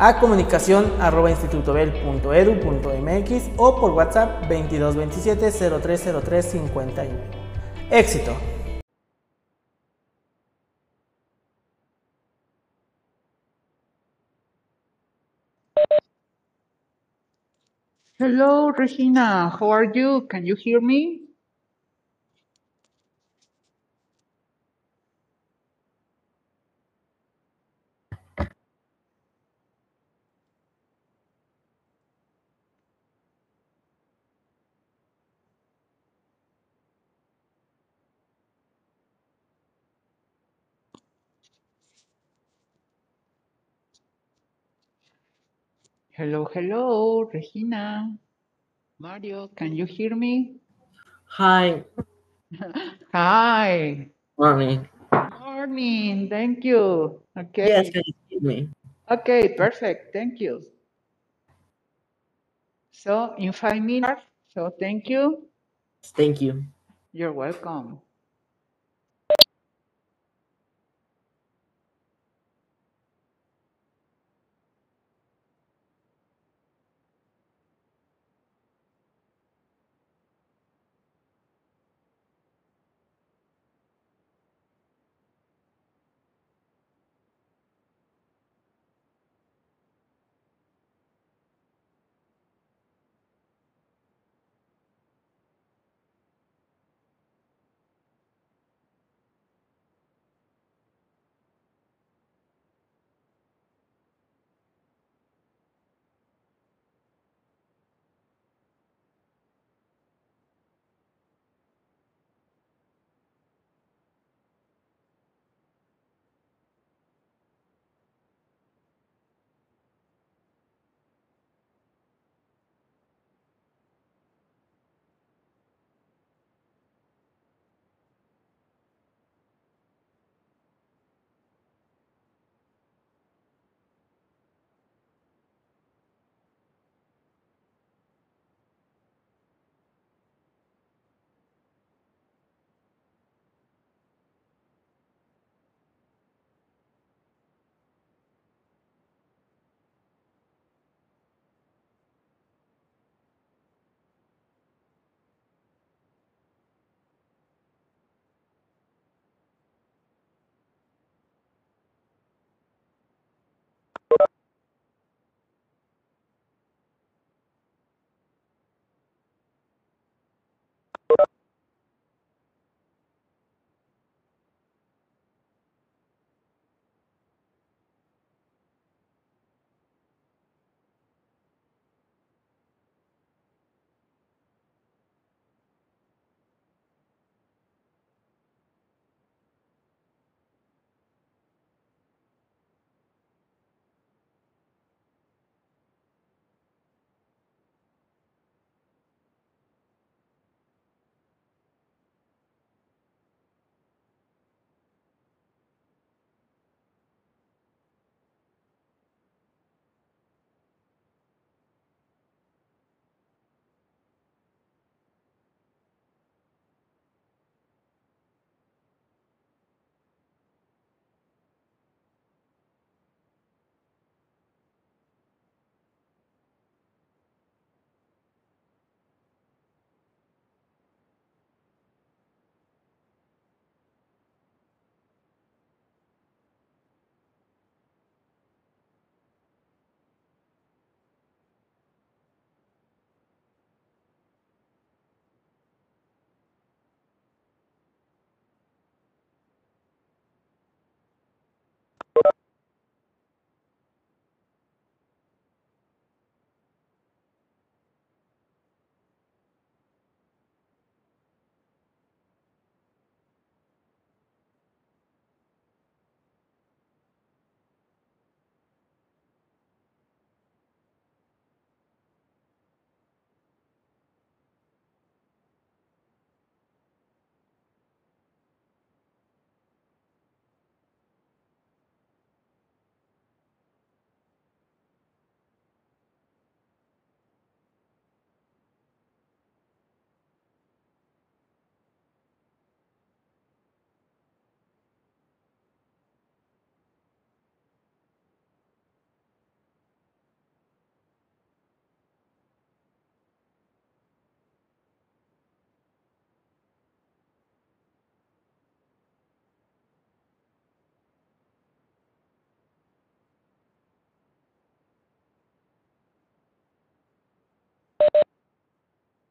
a comunicación arroba institutobel.edu.mx o por WhatsApp 2227 0303 51. Éxito. Hello, Regina. How are you? Can you hear me? Hello, hello, Regina. Mario, can you hear me? Hi, Hi. mommy. Morning. Thank you. Okay. Yes, can you hear me? Okay, perfect. Thank you. So, in five minutes. So, thank you. Thank you. You're welcome.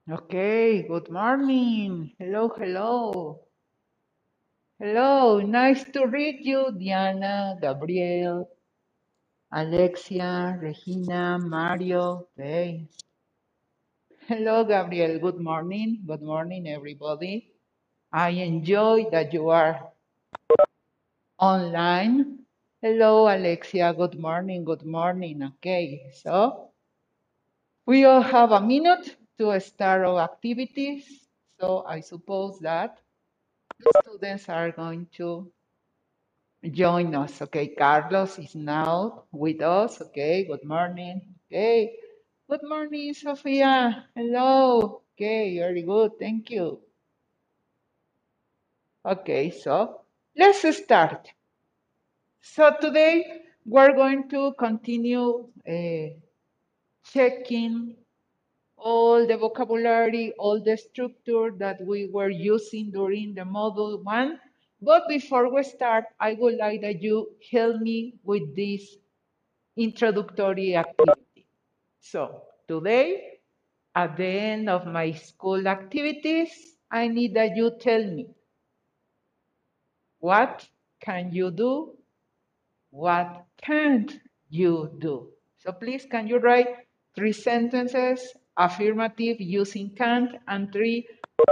Okay, good morning. Hello, hello. Hello, nice to read you, Diana, Gabriel, Alexia, Regina, Mario. Okay. Hello, Gabriel. Good morning. Good morning, everybody. I enjoy that you are online. Hello, Alexia. Good morning. Good morning. Okay, so we all have a minute to start our activities. So I suppose that the students are going to join us. Okay, Carlos is now with us. Okay, good morning. Okay, good morning, Sofia. Hello. Okay, very good. Thank you. Okay, so let's start. So today we're going to continue uh, checking all the vocabulary, all the structure that we were using during the module one. But before we start, I would like that you help me with this introductory activity. So today, at the end of my school activities, I need that you tell me what can you do What can't you do? So please, can you write three sentences, affirmative using can't, and three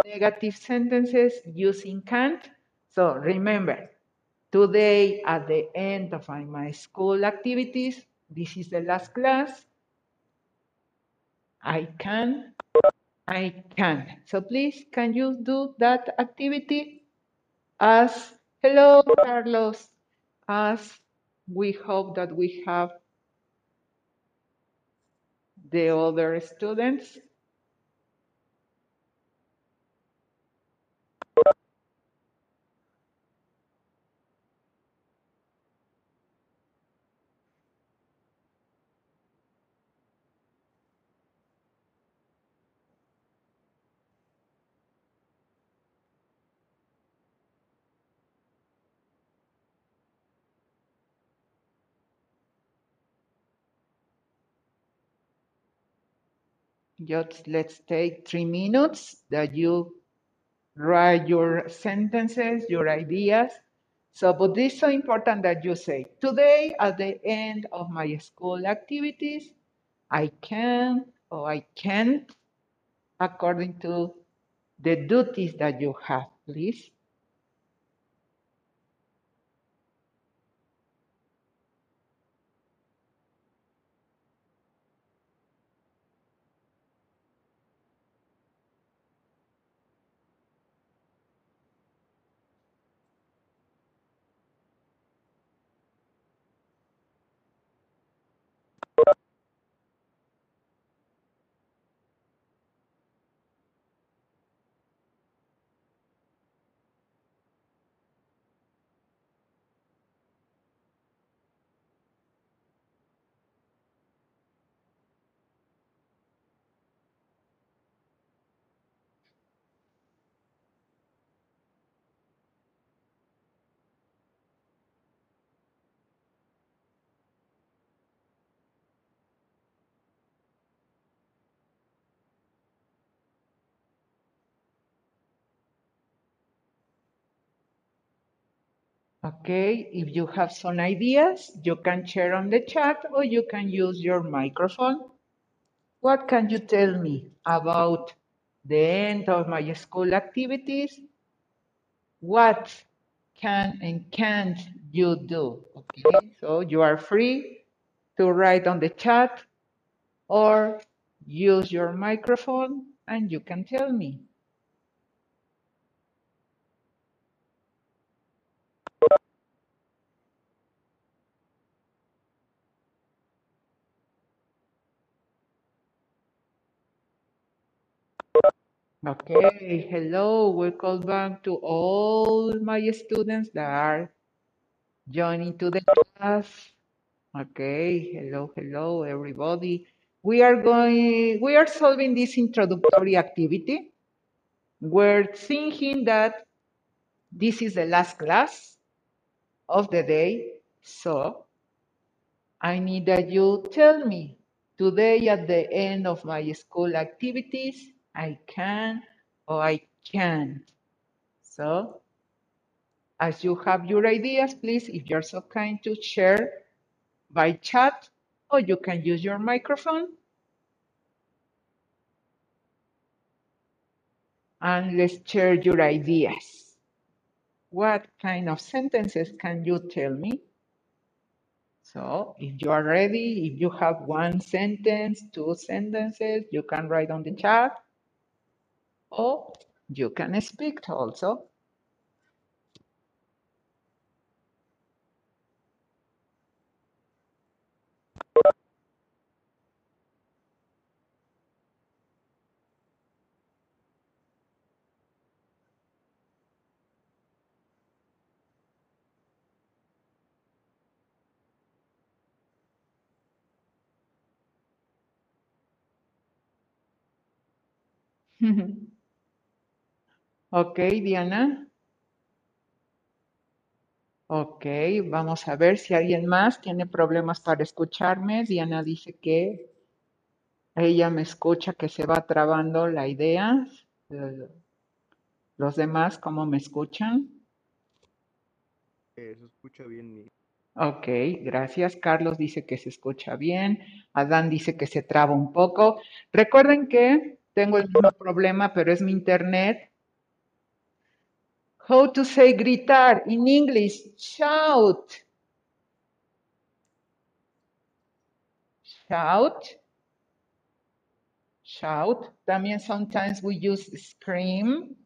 negative sentences using can't? So remember, today at the end of my, school activities, this is the last class. I can, I can. So please, can you do that activity? As, hello, Carlos, as we hope that we have the other students. Just let's take three minutes that you write your sentences, your ideas. So, but this is so important that you say, today at the end of my school activities, I can or I can't, according to the duties that you have, please. Okay, if you have some ideas, you can share on the chat or you can use your microphone. What can you tell me about the end of my school activities? What can and can't you do? Okay, so you are free to write on the chat or use your microphone and you can tell me. Okay, hello, welcome back to all my students that are joining to the class. Okay, hello, hello, everybody. We are going, we are solving this introductory activity. We're thinking that this is the last class of the day, so I need that you tell me today at the end of my school activities, I can, or I can't. So, as you have your ideas, please, if you're so kind to share by chat, or you can use your microphone. And let's share your ideas. What kind of sentences can you tell me? So if you are ready, if you have one sentence, two sentences, you can write on the chat or you can speak also. Ok, Diana. Ok, vamos a ver si alguien más tiene problemas para escucharme. Diana dice que ella me escucha, que se va trabando la idea. Eh, Los demás, ¿cómo me escuchan? Eh, se escucha bien. Ok, gracias. Carlos dice que se escucha bien. Adán dice que se traba un poco. Recuerden que tengo el mismo problema, pero es mi internet. How to say gritar in English? Shout. Shout. Shout. También sometimes we use scream,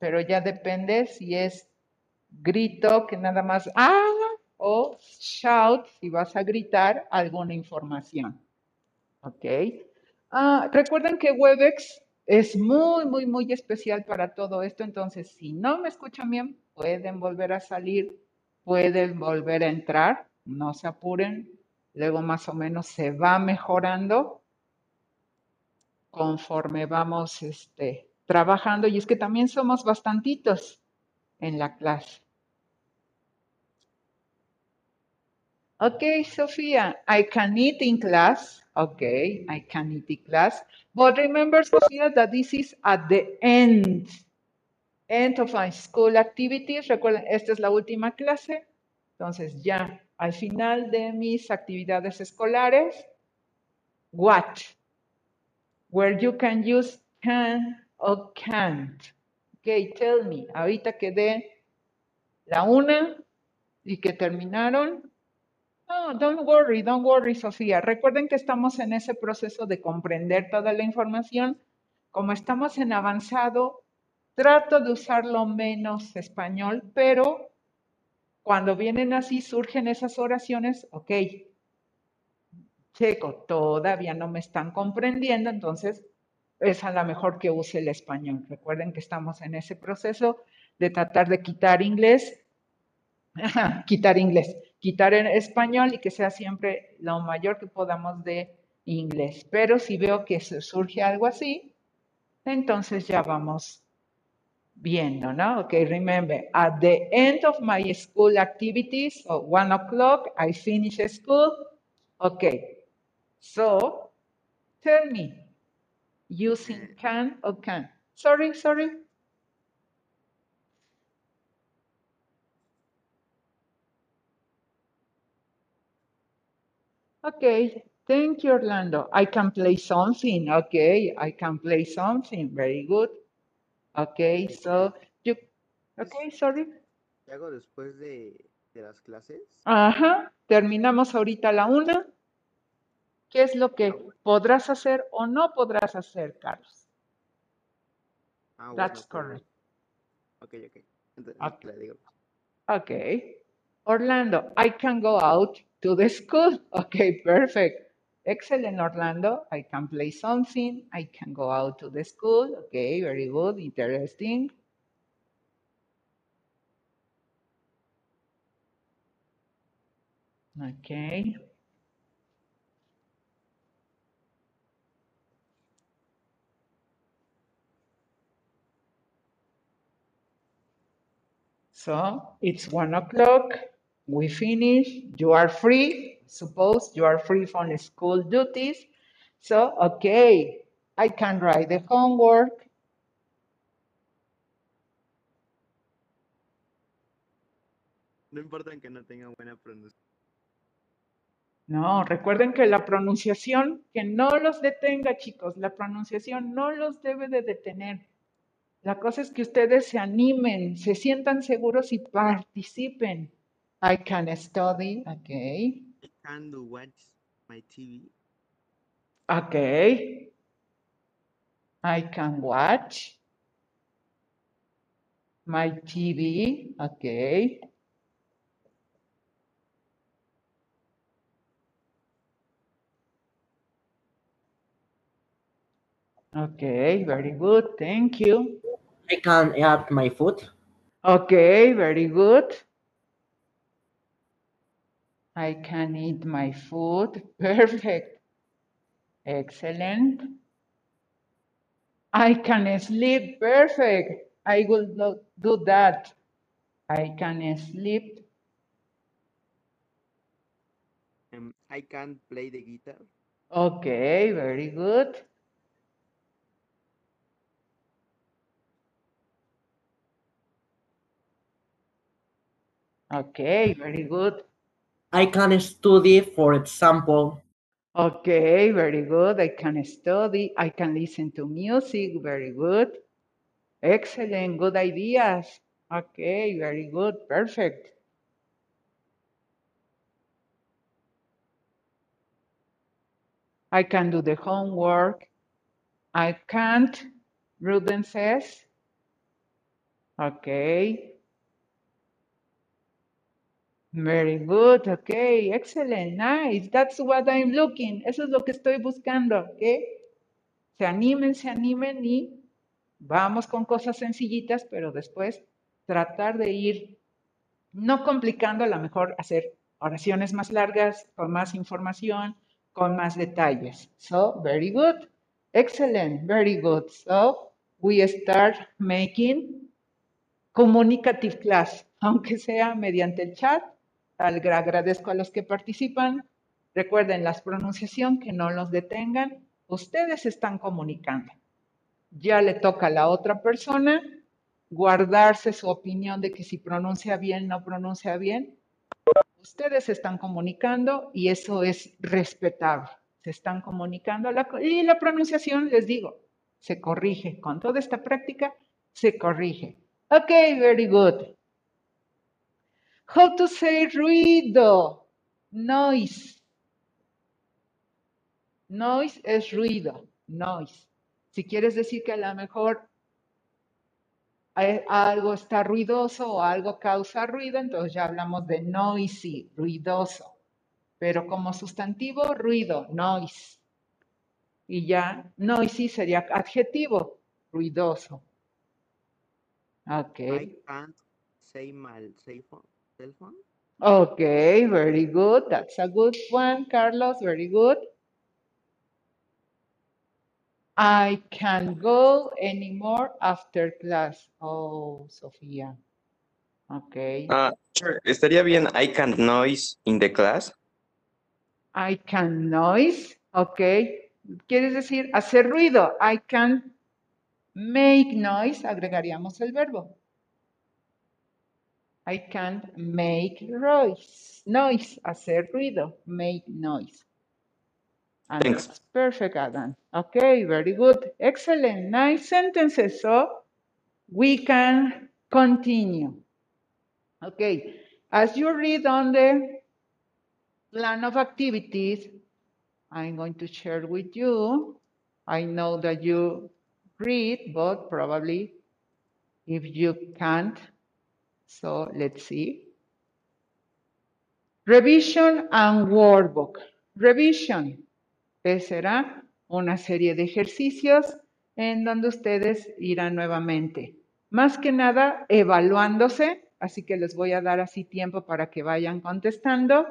pero ya depende si es grito que nada más ah o shout si vas a gritar alguna información. ¿Ok? Ah, recuerden que Webex es muy, muy, muy especial para todo esto. Entonces, si no me escuchan bien, pueden volver a salir, pueden volver a entrar. No se apuren. Luego más o menos se va mejorando conforme vamos este, trabajando. Y es que también somos bastantitos en la clase. Okay, Sophia, I can eat in class. Okay, I can eat in class. But remember, Sophia, that this is at the end. End of my school activities. Recuerden, esta es la última clase. Entonces, ya al final de mis actividades escolares, what? Where you can use can or can't. Okay, tell me. Ahorita quedé la una y que terminaron. No, don't worry, don't worry, Sofía. Recuerden que estamos en ese proceso de comprender toda la información. Como estamos en avanzado, trato de usar lo menos español, pero cuando vienen así, surgen esas oraciones, ok, checo, todavía no me están comprendiendo, entonces es a lo mejor que use el español. Recuerden que estamos en ese proceso de tratar de quitar inglés, quitar inglés, quitar el español y que sea siempre lo mayor que podamos de inglés. Pero si veo que surge algo así, entonces ya vamos viendo, ¿no? Okay, remember, at the end of my school activities, so one o'clock, I finish school. Okay, so tell me, using can or can? Sorry, sorry. Okay, thank you, Orlando. I can play something. Okay, I can play something. Very good. Okay, so you. Okay, sorry. ¿Qué hago después de, de las clases? Ajá, terminamos ahorita la una. ¿Qué es lo que podrás hacer o no podrás hacer, Carlos? Ah, That's correct. Ok, ok. Entonces, Ok. la digo. Okay. Orlando, I can go out to the school. Okay, perfect. Excellent, Orlando. I can play something. I can go out to the school. Okay, very good. Interesting. Okay. So it's one o'clock. We finish. You are free. Suppose you are free from school duties. So, okay. I can write the homework. No importa que no tenga buena pronunciación. No, recuerden que la pronunciación, que no los detenga, chicos, la pronunciación no los debe de detener. La cosa es que ustedes se animen, se sientan seguros y participen. I can study, okay, I can do watch my TV. okay. I can watch my TV, okay. Okay, very good, thank you. I can add my food. Okay, very good. I can eat my food. Perfect. Excellent. I can sleep. Perfect. I will not do that. I can sleep. Um, I can play the guitar. Okay, very good. Okay, very good. I can study, for example. Okay, very good. I can study. I can listen to music. Very good. Excellent. Good ideas. Okay, very good. Perfect. I can do the homework. I can't, Ruden says. Okay. Very good. Okay, excellent. Nice. That's what I'm looking. Eso es lo que estoy buscando. Okay. Se animen, se animen y vamos con cosas sencillitas, pero después tratar de ir no complicando, a lo mejor hacer oraciones más largas, con más información, con más detalles. So, very good. Excellent. Very good. So, we start making communicative class, aunque sea mediante el chat. Agradezco a los que participan. Recuerden la pronunciación, que no los detengan. Ustedes están comunicando. Ya le toca a la otra persona guardarse su opinión de que si pronuncia bien, no pronuncia bien. Ustedes están comunicando y eso es respetable. Se están comunicando y la pronunciación, les digo, se corrige. Con toda esta práctica, se corrige. Ok, very good. How to say ruido? Noise. Noise es ruido. Noise. Si quieres decir que a lo mejor algo está ruidoso o algo causa ruido, entonces ya hablamos de noisy, ruidoso. Pero como sustantivo, ruido, noise. Y ya noisy sería adjetivo, ruidoso. Ok. I can't say cell phone. Cell phone. Okay, very good. That's a good one, Carlos. Very good. I can go anymore after class. Oh, Sofía. Okay. Ah, sure. Estaría bien I can't noise in the class. I can noise. Okay. Quieres decir hacer ruido. I can make noise. Agregaríamos el verbo. I can't make noise. Noise. Hacer ruido. Make noise. And Thanks. that's perfect, Adam. Okay, very good. Excellent. Nice sentences. So we can continue. Okay. As you read on the plan of activities, I'm going to share with you. I know that you read, but probably if you can't, so let's see. Revision and workbook. Revision. será una serie de ejercicios en donde ustedes irán nuevamente. Más que nada evaluándose, así que les voy a dar así tiempo para que vayan contestando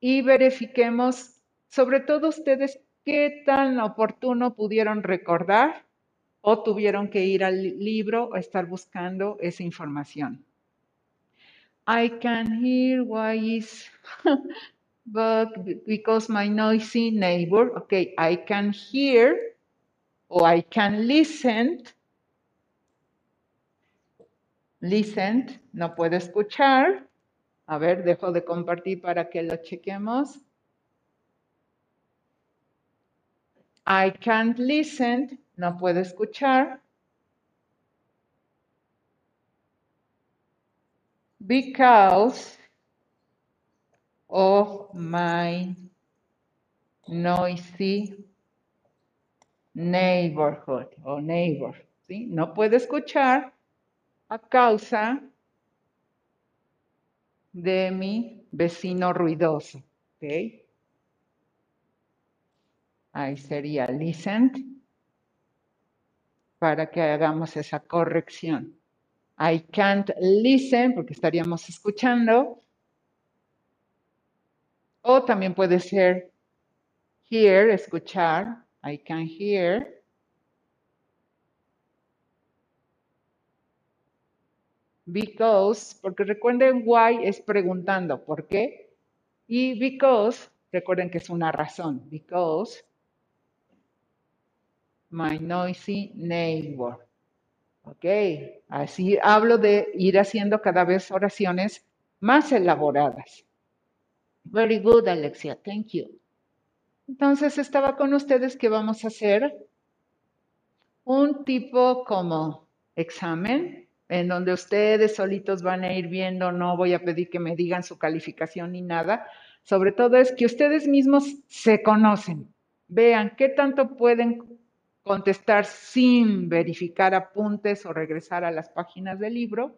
y verifiquemos, sobre todo ustedes, qué tan oportuno pudieron recordar o tuvieron que ir al libro o estar buscando esa información. I can hear why is, but because my noisy neighbor, okay, I can hear o I can listen. Listen, no puedo escuchar. A ver, dejo de compartir para que lo chequemos. I can't listen, no puedo escuchar. Because of my noisy neighborhood o neighbor. ¿sí? No puedo escuchar a causa de mi vecino ruidoso. ¿ok? Ahí sería listen para que hagamos esa corrección. I can't listen porque estaríamos escuchando. O también puede ser hear, escuchar. I can hear. Because, porque recuerden why es preguntando, ¿por qué? Y because, recuerden que es una razón. Because my noisy neighbor. Ok, así hablo de ir haciendo cada vez oraciones más elaboradas. Very good, Alexia. Thank you. Entonces estaba con ustedes que vamos a hacer un tipo como examen en donde ustedes solitos van a ir viendo, no voy a pedir que me digan su calificación ni nada. Sobre todo es que ustedes mismos se conocen, vean qué tanto pueden contestar sin verificar apuntes o regresar a las páginas del libro.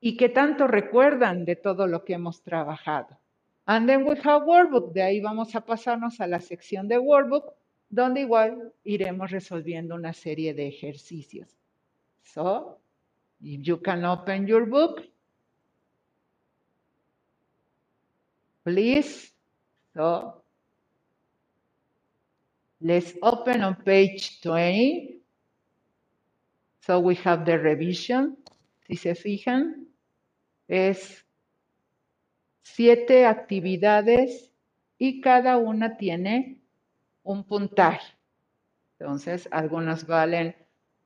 Y qué tanto recuerdan de todo lo que hemos trabajado. And then we have workbook. De ahí vamos a pasarnos a la sección de workbook, donde igual iremos resolviendo una serie de ejercicios. So, if you can open your book, please. So, let's open on page 20. So we have the revision. Si se fijan, es siete actividades y cada una tiene un puntaje. Entonces, algunas valen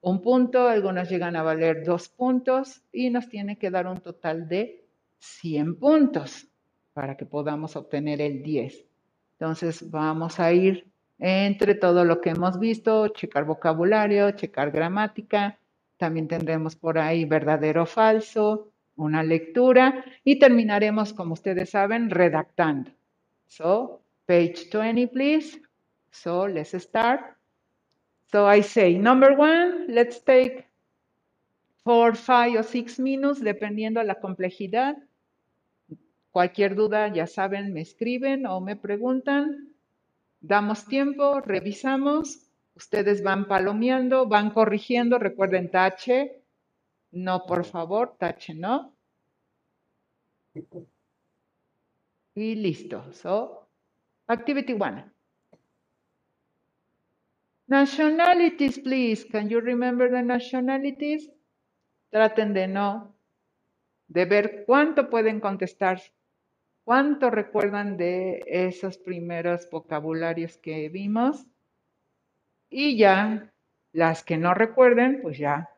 un punto, algunas llegan a valer dos puntos y nos tiene que dar un total de 100 puntos para que podamos obtener el 10. Entonces, vamos a ir entre todo lo que hemos visto, checar vocabulario, checar gramática, también tendremos por ahí verdadero o falso, una lectura y terminaremos, como ustedes saben, redactando. So, page 20, please. So, let's start. So I say, number one, let's take four, five or six minutes, dependiendo de la complejidad. Cualquier duda, ya saben, me escriben o me preguntan. Damos tiempo, revisamos. Ustedes van palomeando, van corrigiendo. Recuerden, tache. No, por favor, tache no. Y listo. So, activity one. Nationalities, please. Can you remember the nationalities? Traten de no, de ver cuánto pueden contestar, cuánto recuerdan de esos primeros vocabularios que vimos. Y ya, las que no recuerden, pues ya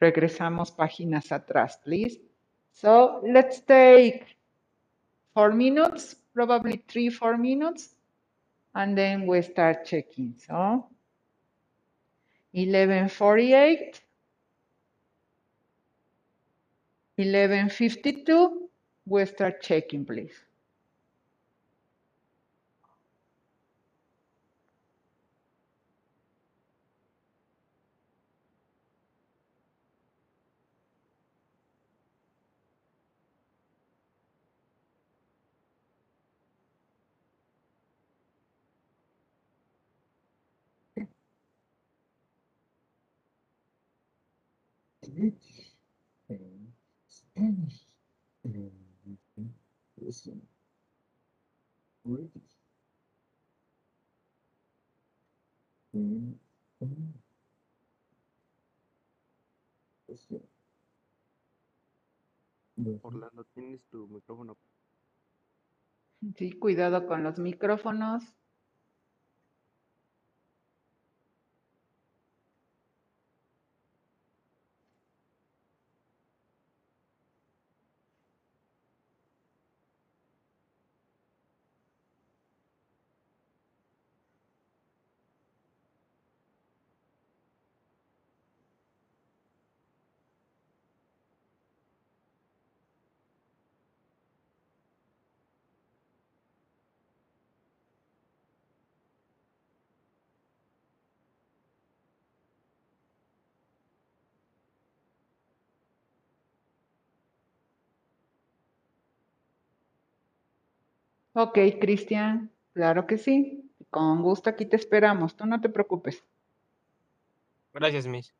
regresamos páginas atrás, please. So let's take four minutes, probably three, four minutes and then we start checking. So 1148, 1152, we start checking, please. Orlando, tienes tu micrófono. Sí, cuidado con los micrófonos. Ok, Cristian, claro que sí. Con gusto aquí te esperamos, tú no te preocupes. Gracias, Miss.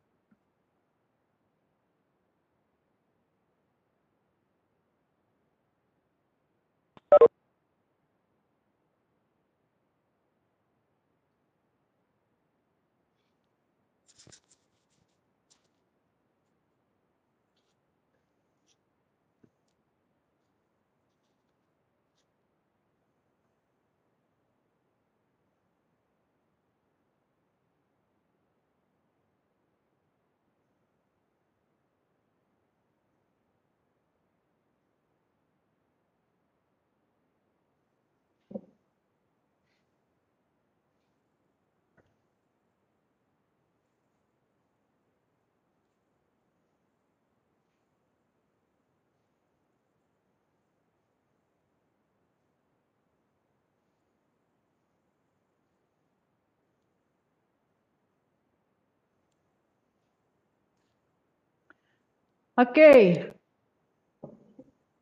Okay.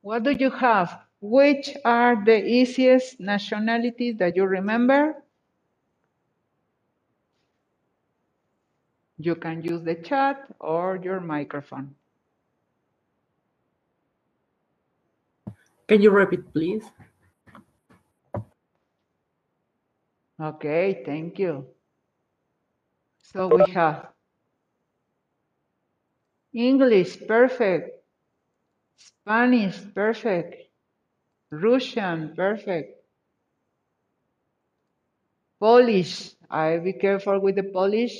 What do you have? Which are the easiest nationalities that you remember? You can use the chat or your microphone. Can you repeat, please? Okay, thank you. So we have English, perfect. Spanish, perfect. Russian, perfect. Polish, I be careful with the Polish.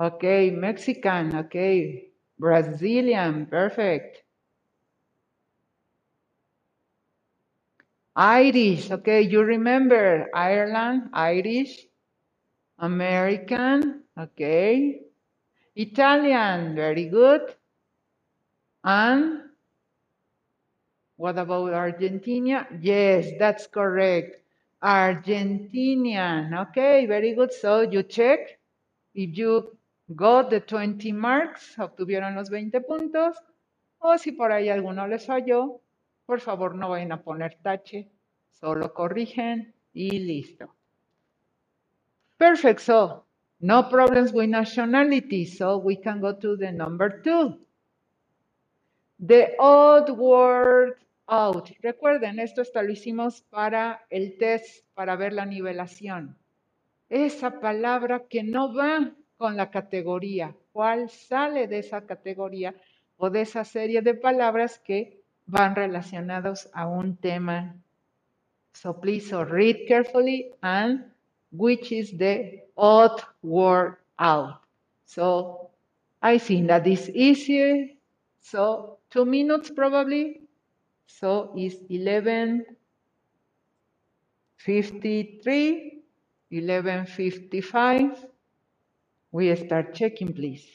Okay, Mexican, okay. Brazilian, perfect. Irish, okay, you remember Ireland, Irish. American, okay. Italian, very good. And what about Argentina? Yes, that's correct. Argentinian, okay, very good. So you check if you got the 20 marks, obtuvieron los 20 puntos, o si por ahí alguno les falló, por favor no vayan a poner tache, solo corrigen y listo. Perfect, so no problems with nationality, so we can go to the number two. The odd word out. Recuerden, esto hasta lo hicimos para el test, para ver la nivelación. Esa palabra que no va con la categoría, ¿cuál sale de esa categoría o de esa serie de palabras que van relacionados a un tema? So please so read carefully and which is the odd word out. So I think that is easier. So two minutes probably. So it's 11.53, 11.55. We start checking, please.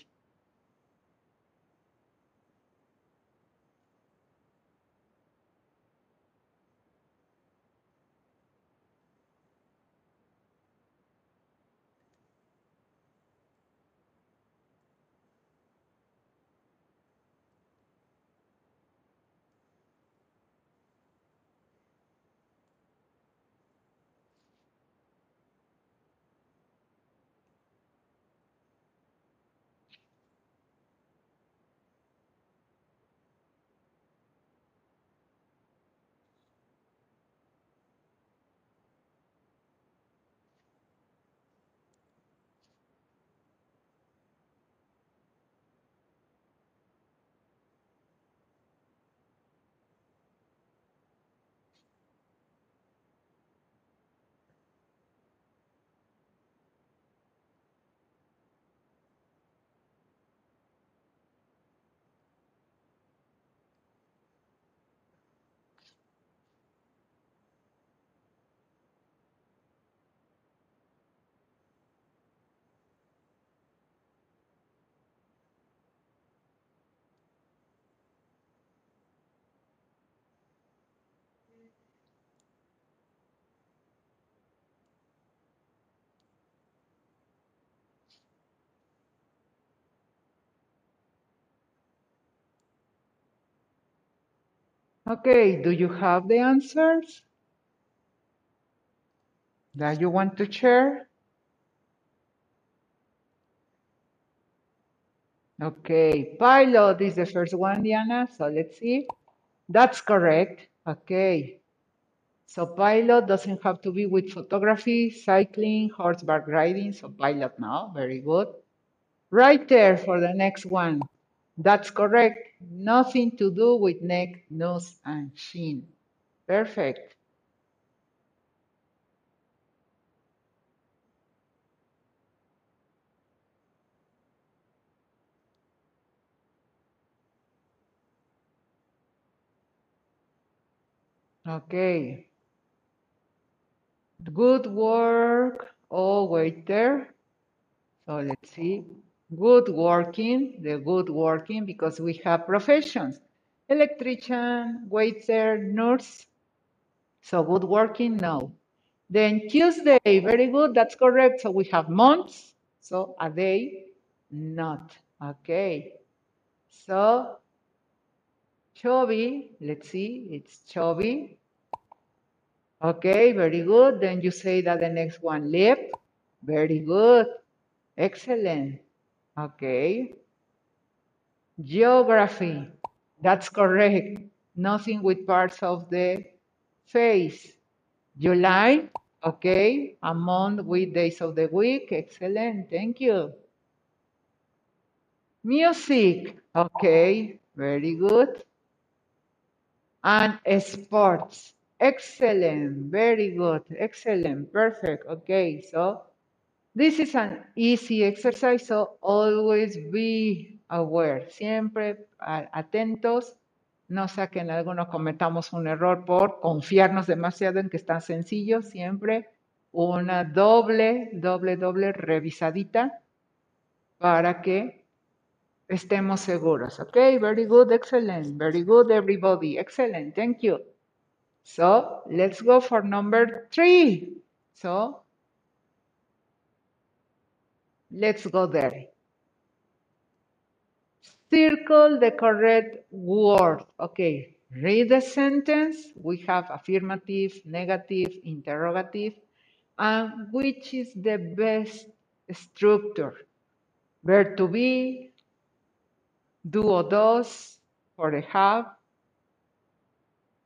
Okay, do you have the answers? that you want to share? Okay, pilot is the first one, Diana. So let's see. That's correct. Okay. So pilot doesn't have to be with photography, cycling, horseback riding. So pilot now, very good. Right there for the next one. That's correct. Nothing to do with neck, nose, and chin. Perfect. Okay. Good work. Oh, wait there. So let's see. Good working, the good working, because we have professions. Electrician, waiter, nurse. So good working, no. Then Tuesday, very good, that's correct. So we have months, so a day, not. Okay. So chubby, let's see, it's chubby. Okay, very good. Then you say that the next one, lip. Very good. Excellent. Okay. Geography. That's correct. Nothing with parts of the face. July. Okay. A month with days of the week. Excellent. Thank you. Music. Okay. Very good. And sports. Excellent. Very good. Excellent. Perfect. Okay. So this is an easy exercise, so always be aware. Siempre atentos. No sea que en cometamos un error por confiarnos demasiado en que están sencillos. Siempre una doble, doble, doble revisadita para que estemos seguros. Okay, very good, excellent. Very good, everybody. Excellent, thank you. So let's go for number three. So let's go there. Circle the correct word. Okay, read the sentence. We have affirmative, negative, interrogative, and which is the best structure? Verb to be, do or does for the have,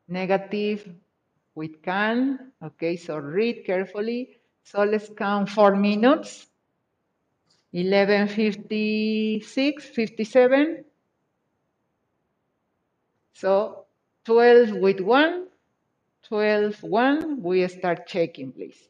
negative with can. Okay, so read carefully. So let's count four minutes. 1156, 57. So 12 with 1, 12, 1. We start checking, please.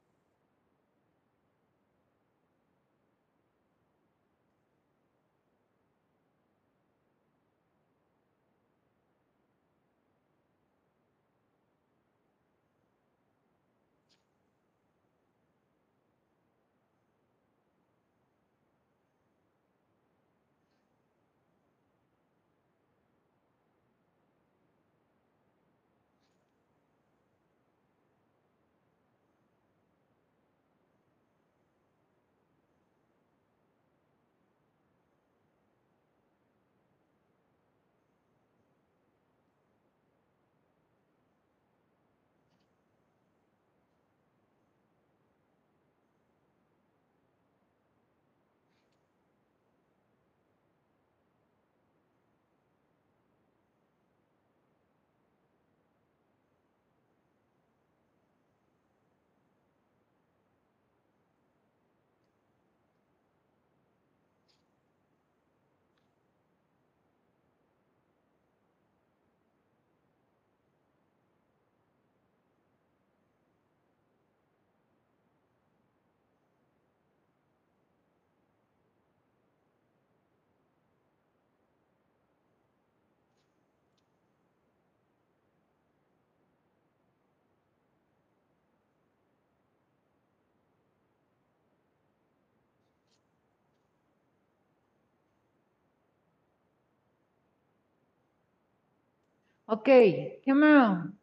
Okay, come on.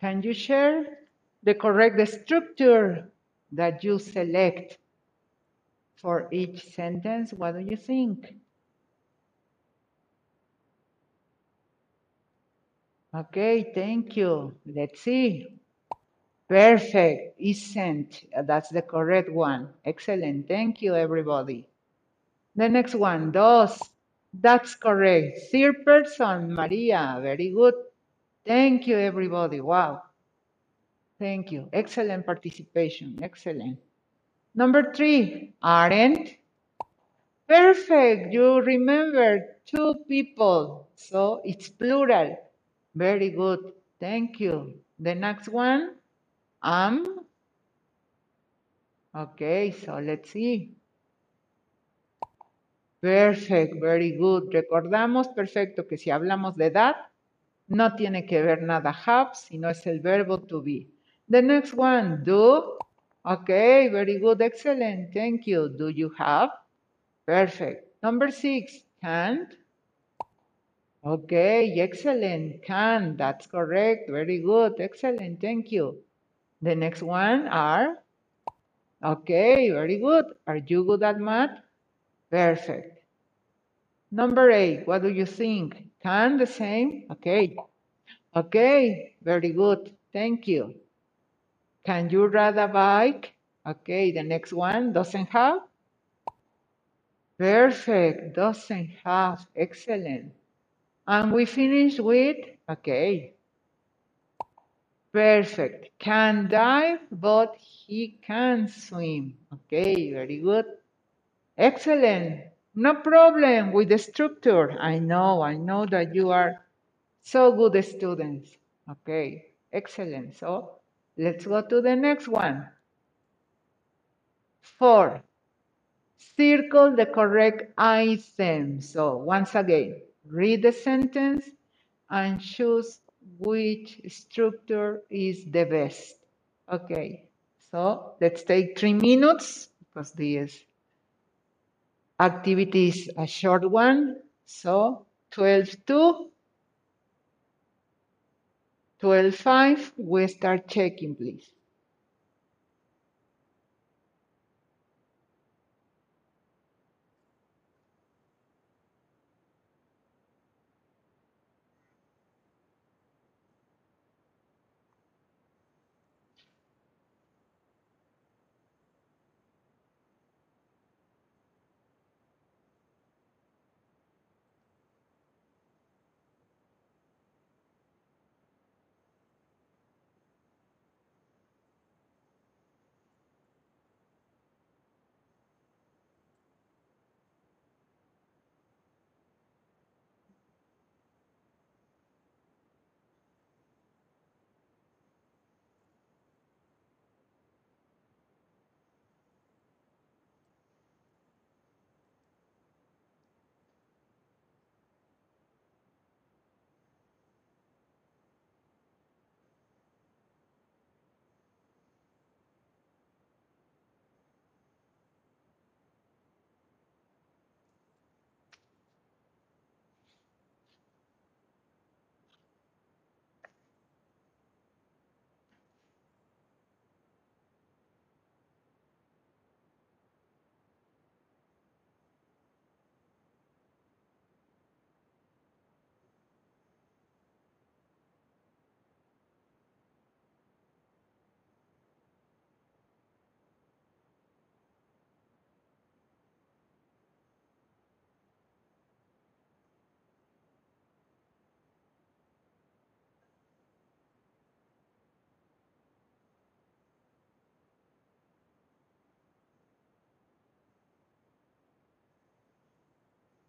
Can you share the correct structure that you select for each sentence? What do you think? Okay, thank you. Let's see. Perfect. Isn't. That's the correct one. Excellent. Thank you, everybody. The next one, dos. That's correct. Third person, Maria. Very good. Thank you, everybody. Wow. Thank you. Excellent participation. Excellent. Number three, aren't. Perfect. You remember two people. So it's plural. Very good. Thank you. The next one, am. Okay, so let's see. Perfect, very good. Recordamos, perfecto, que si hablamos de edad, no tiene que ver nada have, sino es el verbo to be. The next one, do. Okay, very good, excellent. Thank you. Do you have? Perfect. Number six, can't. Okay, excellent. Can, that's correct. Very good. Excellent. Thank you. The next one are. Okay, very good. Are you good at math? Perfect. Number eight, what do you think? Can the same? Okay. Okay, very good. Thank you. Can you ride a bike? Okay, the next one doesn't have. Perfect, doesn't have. Excellent. And we finish with, okay. Perfect. Can dive, but he can swim. Okay, very good. Excellent. No problem with the structure. I know, I know that you are so good students. Okay, excellent. So let's go to the next one. Four. Circle the correct item. So once again, read the sentence and choose which structure is the best. Okay, so let's take three minutes because this activity is a short one. So 12 to 12 5, we start checking, please.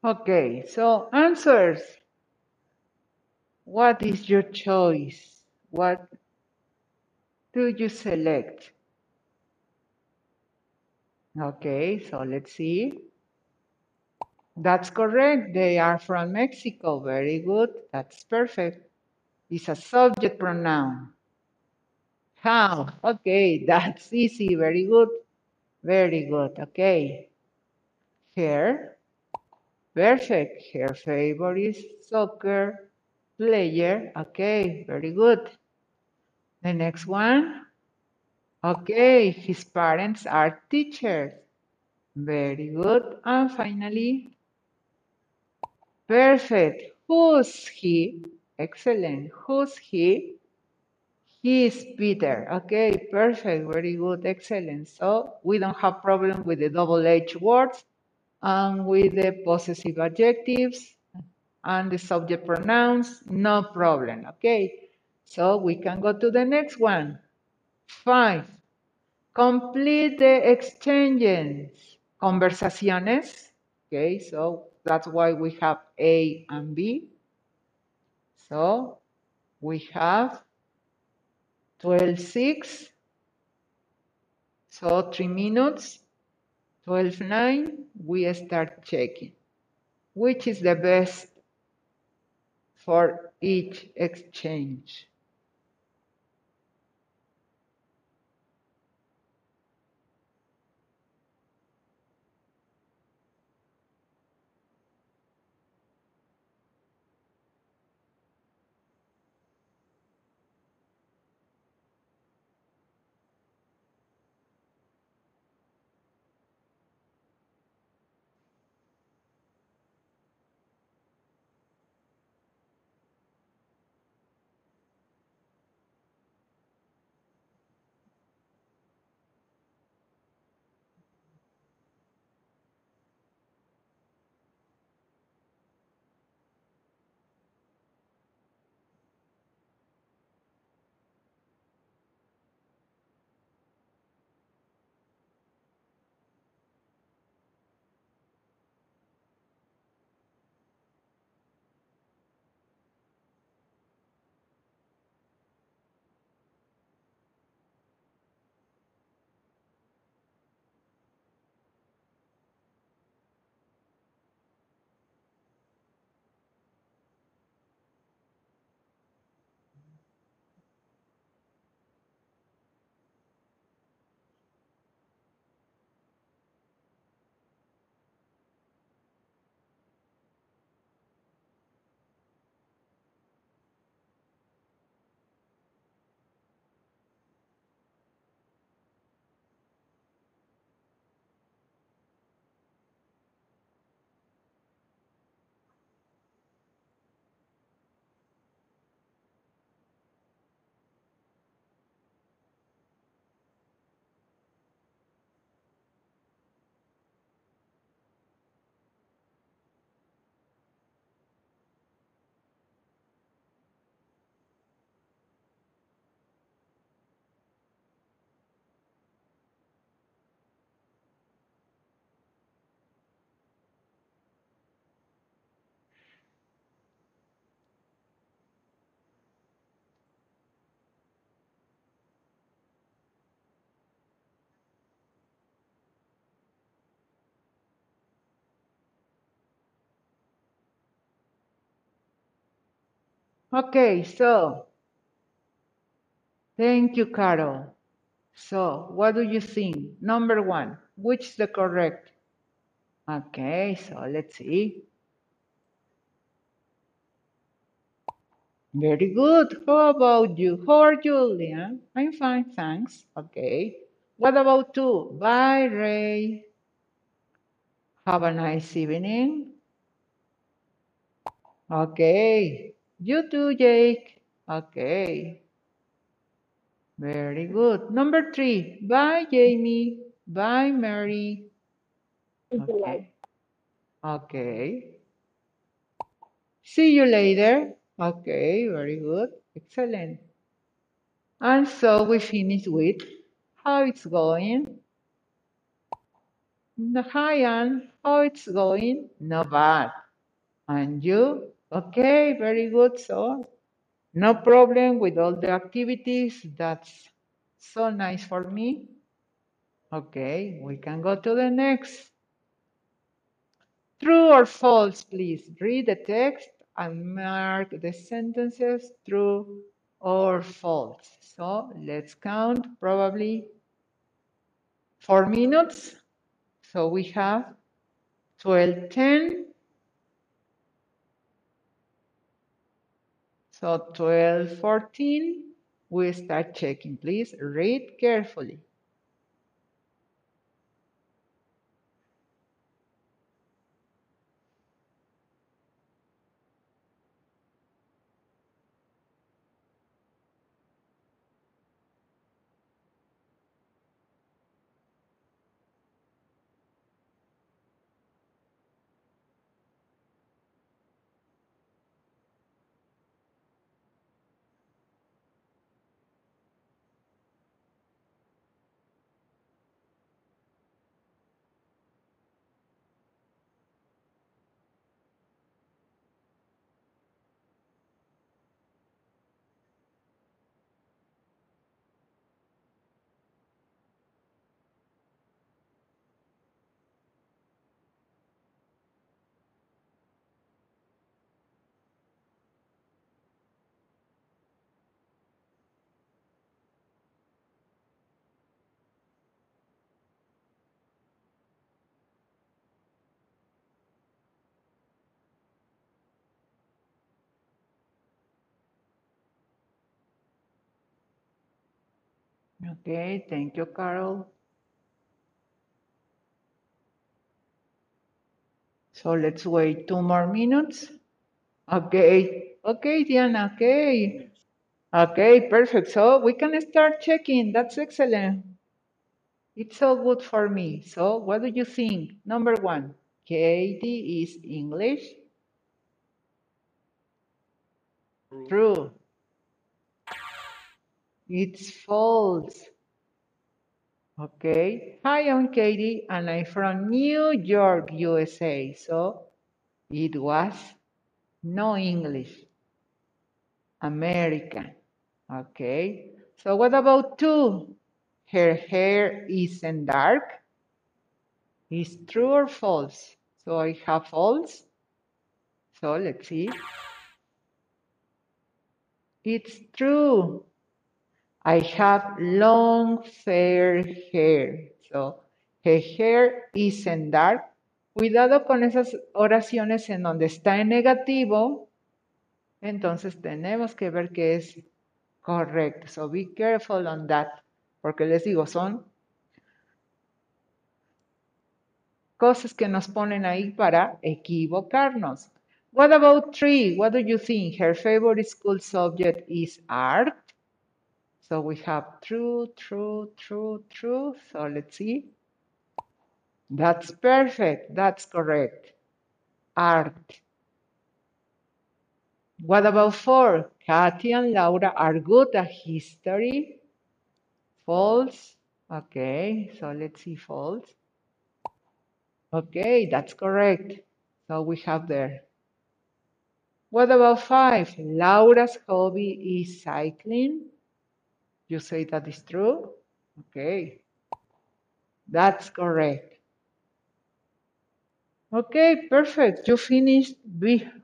Okay, so answers. What is your choice? What do you select? Okay, so let's see. That's correct. They are from Mexico. Very good. That's perfect. It's a subject pronoun. How? Okay, that's easy. Very good. Very good. Okay. Here. Perfect. Her favorite soccer. player. Okay, very good. The next one. Okay, his parents are teachers. Very good. And finally, perfect. Who's he? Excellent. Who's he? He is Peter. Okay, perfect. Very good. Excellent. So we don't have problem with the double H words and with the possessive adjectives and the subject pronouns. No problem. Okay. So we can go to the next one. Five. Complete the exchanges. Conversaciones. Okay, so that's why we have A and B. So we have 12 6. So three minutes. 12 9. We start checking. Which is the best for each exchange? Okay, so thank you, Carol. So what do you think? Number one, which is the correct? Okay, so let's see. Very good. How about you? How are you, Leah? I'm fine, thanks. Okay. What about you? Bye, Ray. Have a nice evening. Okay. You too, Jake. Okay. Very good. Number three. Bye, Jamie. Bye, Mary. Okay. Okay. See you later. Okay, very good. Excellent. And so we finish with how it's going. Hi, Anne. How it's going? Not bad. And you? Okay, very good. So no problem with all the activities. That's so nice for me. Okay, we can go to the next. True or false, please. Read the text and mark the sentences true or false. So let's count probably four minutes. So we have 12, 10, So 12, 14, we start checking. Please read carefully. Okay, thank you, Carol. So let's wait two more minutes. Okay, okay, Diana, okay. Okay, perfect. So we can start checking. That's excellent. It's so good for me. So what do you think? Number one, Katie is English. True. It's false. Okay. Hi, I'm Katie and I'm from New York, USA. So it was no English. American. Okay. So what about two? Her hair isn't dark. Is true or false? So I have false. So let's see. It's true. I have long fair hair. So, her hair isn't dark. Cuidado con esas oraciones en donde está en negativo. Entonces tenemos que ver que es correcto. So be careful on that. Porque les digo, son cosas que nos ponen ahí para equivocarnos. What about three? What do you think? Her favorite school subject is art. So we have true, true, true, true. So let's see. That's perfect. That's correct. Art. What about four? Kathy and Laura are good at history. False. Okay, so let's see false. Okay, that's correct. So we have there. What about five? Laura's hobby is cycling. You say that is true? Okay. That's correct. Okay, perfect. You finished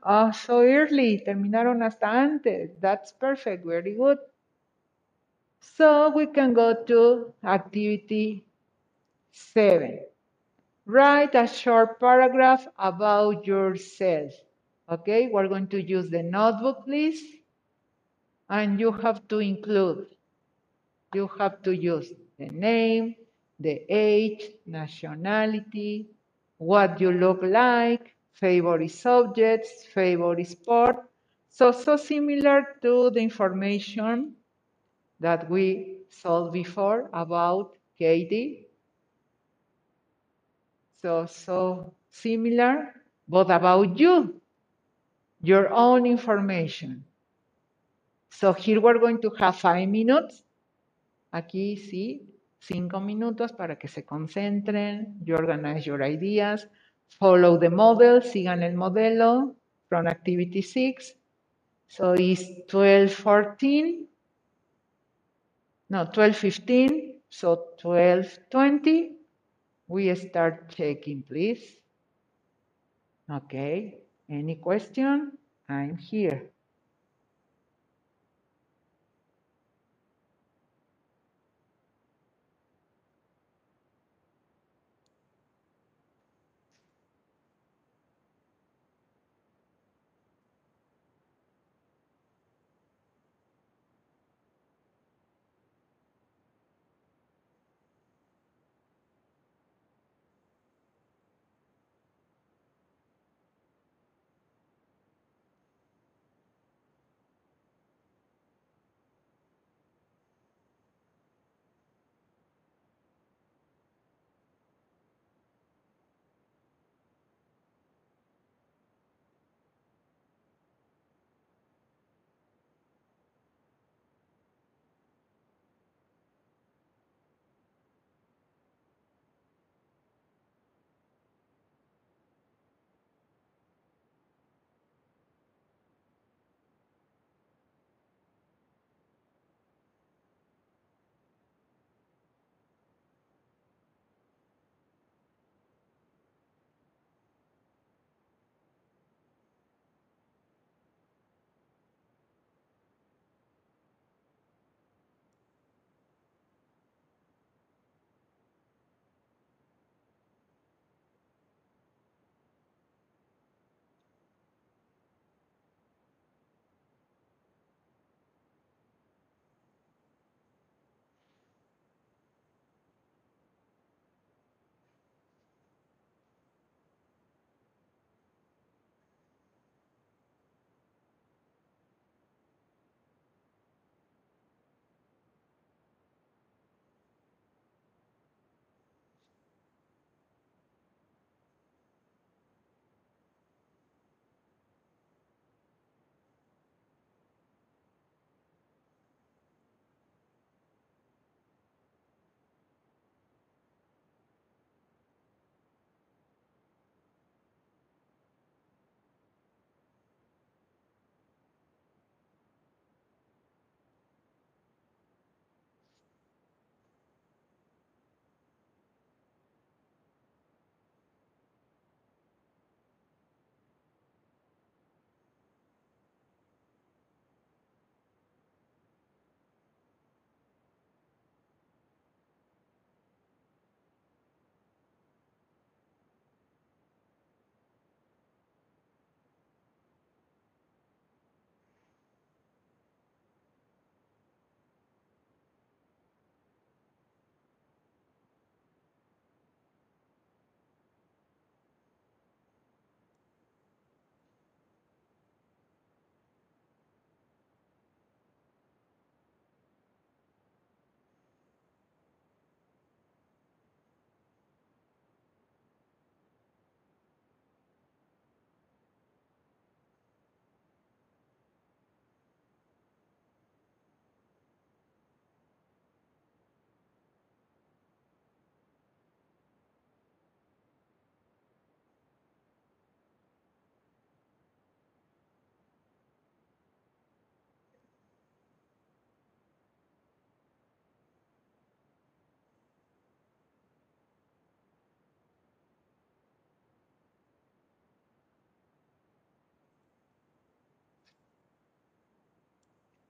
uh, so early. Terminaron hasta antes. That's perfect. Very good. So we can go to activity seven. Write a short paragraph about yourself. Okay, we're going to use the notebook, please. And you have to include you have to use the name, the age, nationality, what you look like, favorite subjects, favorite sport. So, so similar to the information that we saw before about Katie. So, so similar, but about you, your own information. So here we're going to have five minutes Aquí sí, cinco minutos para que se concentren. You organize your ideas. Follow the model, sigan el modelo from activity six. So it's 12, 14. No, 12, 15. So 12, 20. We start checking, please. Okay. Any question? I'm here.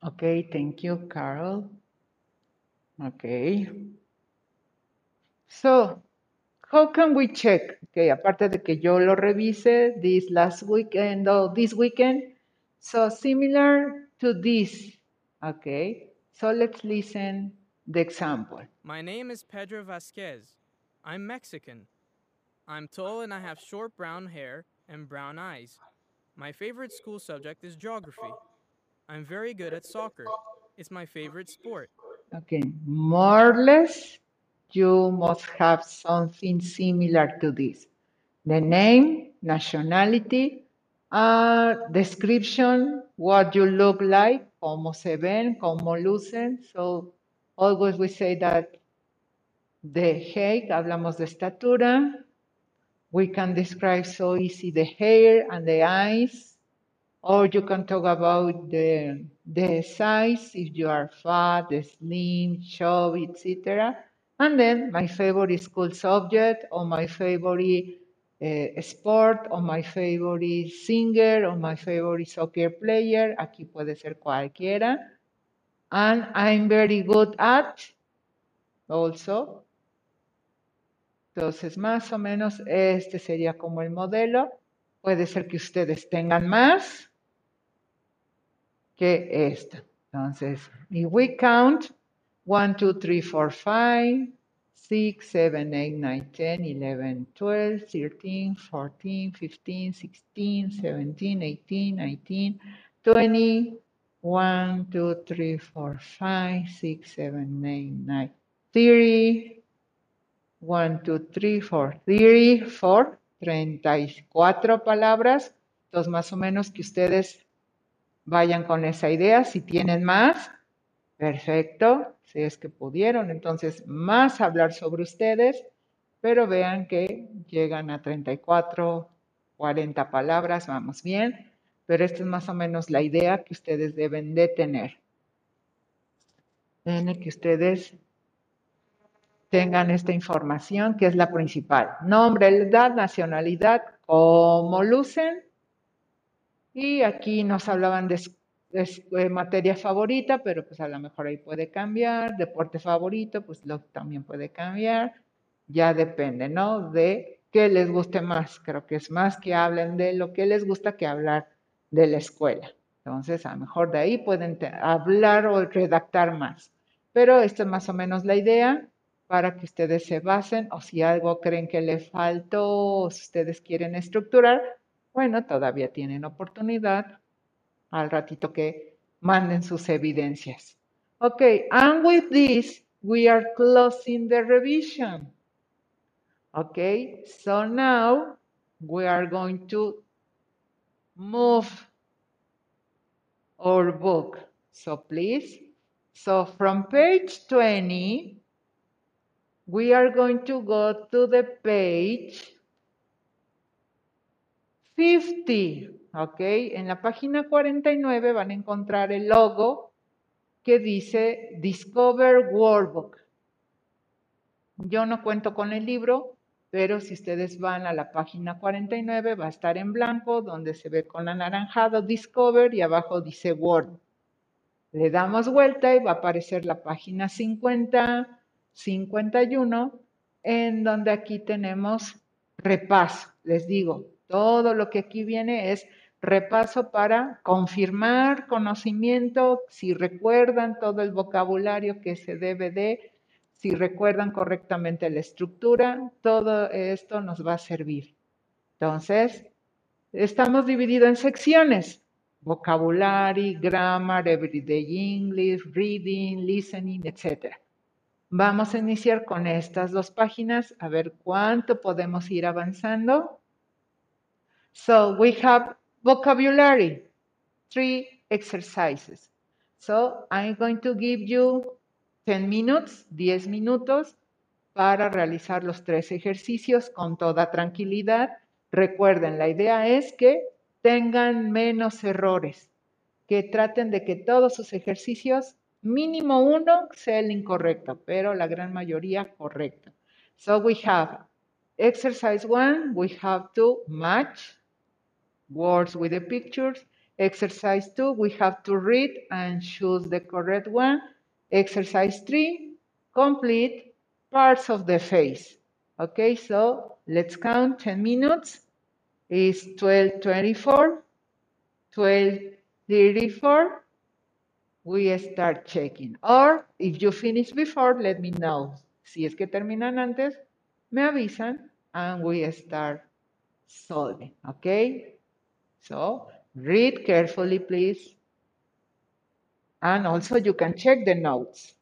Okay, thank you, Carol. Okay. So, how can we check? Okay, aparte de que yo lo revise this last weekend or this weekend, so similar to this. Okay, so let's listen the example. My name is Pedro Vasquez. I'm Mexican. I'm tall and I have short brown hair and brown eyes. My favorite school subject is geography. I'm very good at soccer. It's my favorite sport. Okay, more or less, you must have something similar to this. The name, nationality, uh, description, what you look like, cómo se ven, cómo lucen. So, always we say that the height, hablamos de estatura. We can describe so easy the hair and the eyes, or you can talk about the, the size, if you are fat, slim, chubby, etc. And then my favorite school subject, or my favorite uh, sport, or my favorite singer, or my favorite soccer player. Aquí puede ser cualquiera. And I'm very good at, also. Entonces, más o menos, este sería como el modelo. Puede ser que ustedes tengan más que esta. Entonces, if we count 1, 2, 3, 4, 5, 6, 7, 8, 9, 10, 11, 12, 13, 14, 15, 16, 17, 18, 19, 20, 1, 2, 3, 4, 5, 6, 7, 8, 9, 30, 1, 2, 3, 4, 34, 34 palabras. Entonces, más o menos que ustedes vayan con esa idea. Si tienen más, perfecto, si es que pudieron. Entonces, más hablar sobre ustedes, pero vean que llegan a 34, 40 palabras, vamos bien. Pero esta es más o menos la idea que ustedes deben de tener. Que ustedes tengan esta información que es la principal. Nombre, edad, nacionalidad, cómo lucen. Y aquí nos hablaban de, de, materia favorita, pero pues a lo mejor ahí puede cambiar. Deporte favorito, pues lo también puede cambiar. Ya depende, ¿no? De qué les guste más. Creo que es más que hablen de lo que les gusta que hablar de la escuela. Entonces, a lo mejor de ahí pueden hablar o redactar más. Pero esta es más o menos la idea para que ustedes se basen o si algo creen que le faltó o si ustedes quieren estructurar, bueno, todavía tienen oportunidad al ratito que manden sus evidencias. Ok, and with this, we are closing the revision. Okay, so now we are going to move our book. So please, so from page 20, we are going to go to the page 50, ¿ok? En la página 49 van a encontrar el logo que dice Discover Workbook. Yo no cuento con el libro, pero si ustedes van a la página 49 va a estar en blanco donde se ve con anaranjado Discover y abajo dice Word. Le damos vuelta y va a aparecer la página 50, 51, en donde aquí tenemos repaso. Les digo, todo lo que aquí viene es repaso para confirmar conocimiento, si recuerdan todo el vocabulario que se debe de, si recuerdan correctamente la estructura, todo esto nos va a servir. Entonces, estamos divididos en secciones. Vocabulary, grammar, everyday English, reading, listening, etc. Vamos a iniciar con estas dos páginas a ver cuánto podemos ir avanzando. So we have vocabulary, three exercises. So I'm going to give you 10 minutes, 10 minutos para realizar los tres ejercicios con toda tranquilidad. Recuerden, la idea es que tengan menos errores, que traten de que todos sus ejercicios, mínimo uno, sea el incorrecto, pero la gran mayoría correcto. So we have exercise one, we have to match words with the pictures. Exercise two, we have to read and choose the correct one. Exercise three, complete parts of the face. Okay, so let's count 10 minutes. Is 1224, 1234. We start checking. Or if you finish before, let me know. Si es que terminan antes, me avisan and we start solving. Okay? So read carefully, please. And also you can check the notes.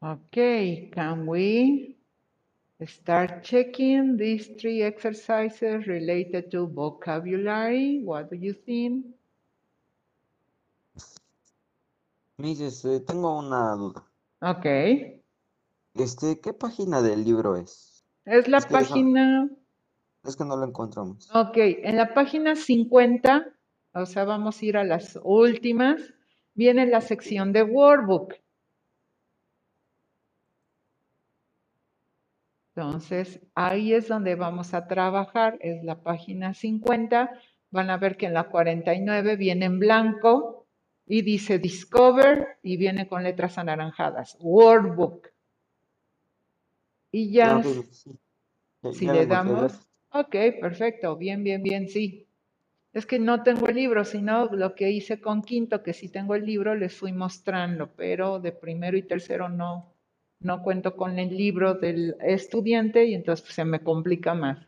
Okay, can we start checking these three exercises related to vocabulary? What do you think? Miss, este, tengo una duda. Okay, Este, ¿qué página del libro es? es la Es que esa- página, Es que no lo encontramos. ok, en la página 50, o sea, vamos a ir a las últimas, viene la sección de Workbook. Entonces, ahí es donde vamos a trabajar, es la página 50. Van a ver que en la 49 viene en blanco y dice Discover y viene con letras anaranjadas, Workbook. Y ya, Ah, sí. Ya- si ya le damos, ok, perfecto, bien, bien, bien, sí. Es que no tengo el libro, sino lo que hice con quinto, que sí tengo el libro, les fui mostrando, pero de primero y tercero no, no cuento con el libro del estudiante y entonces pues, se me complica más.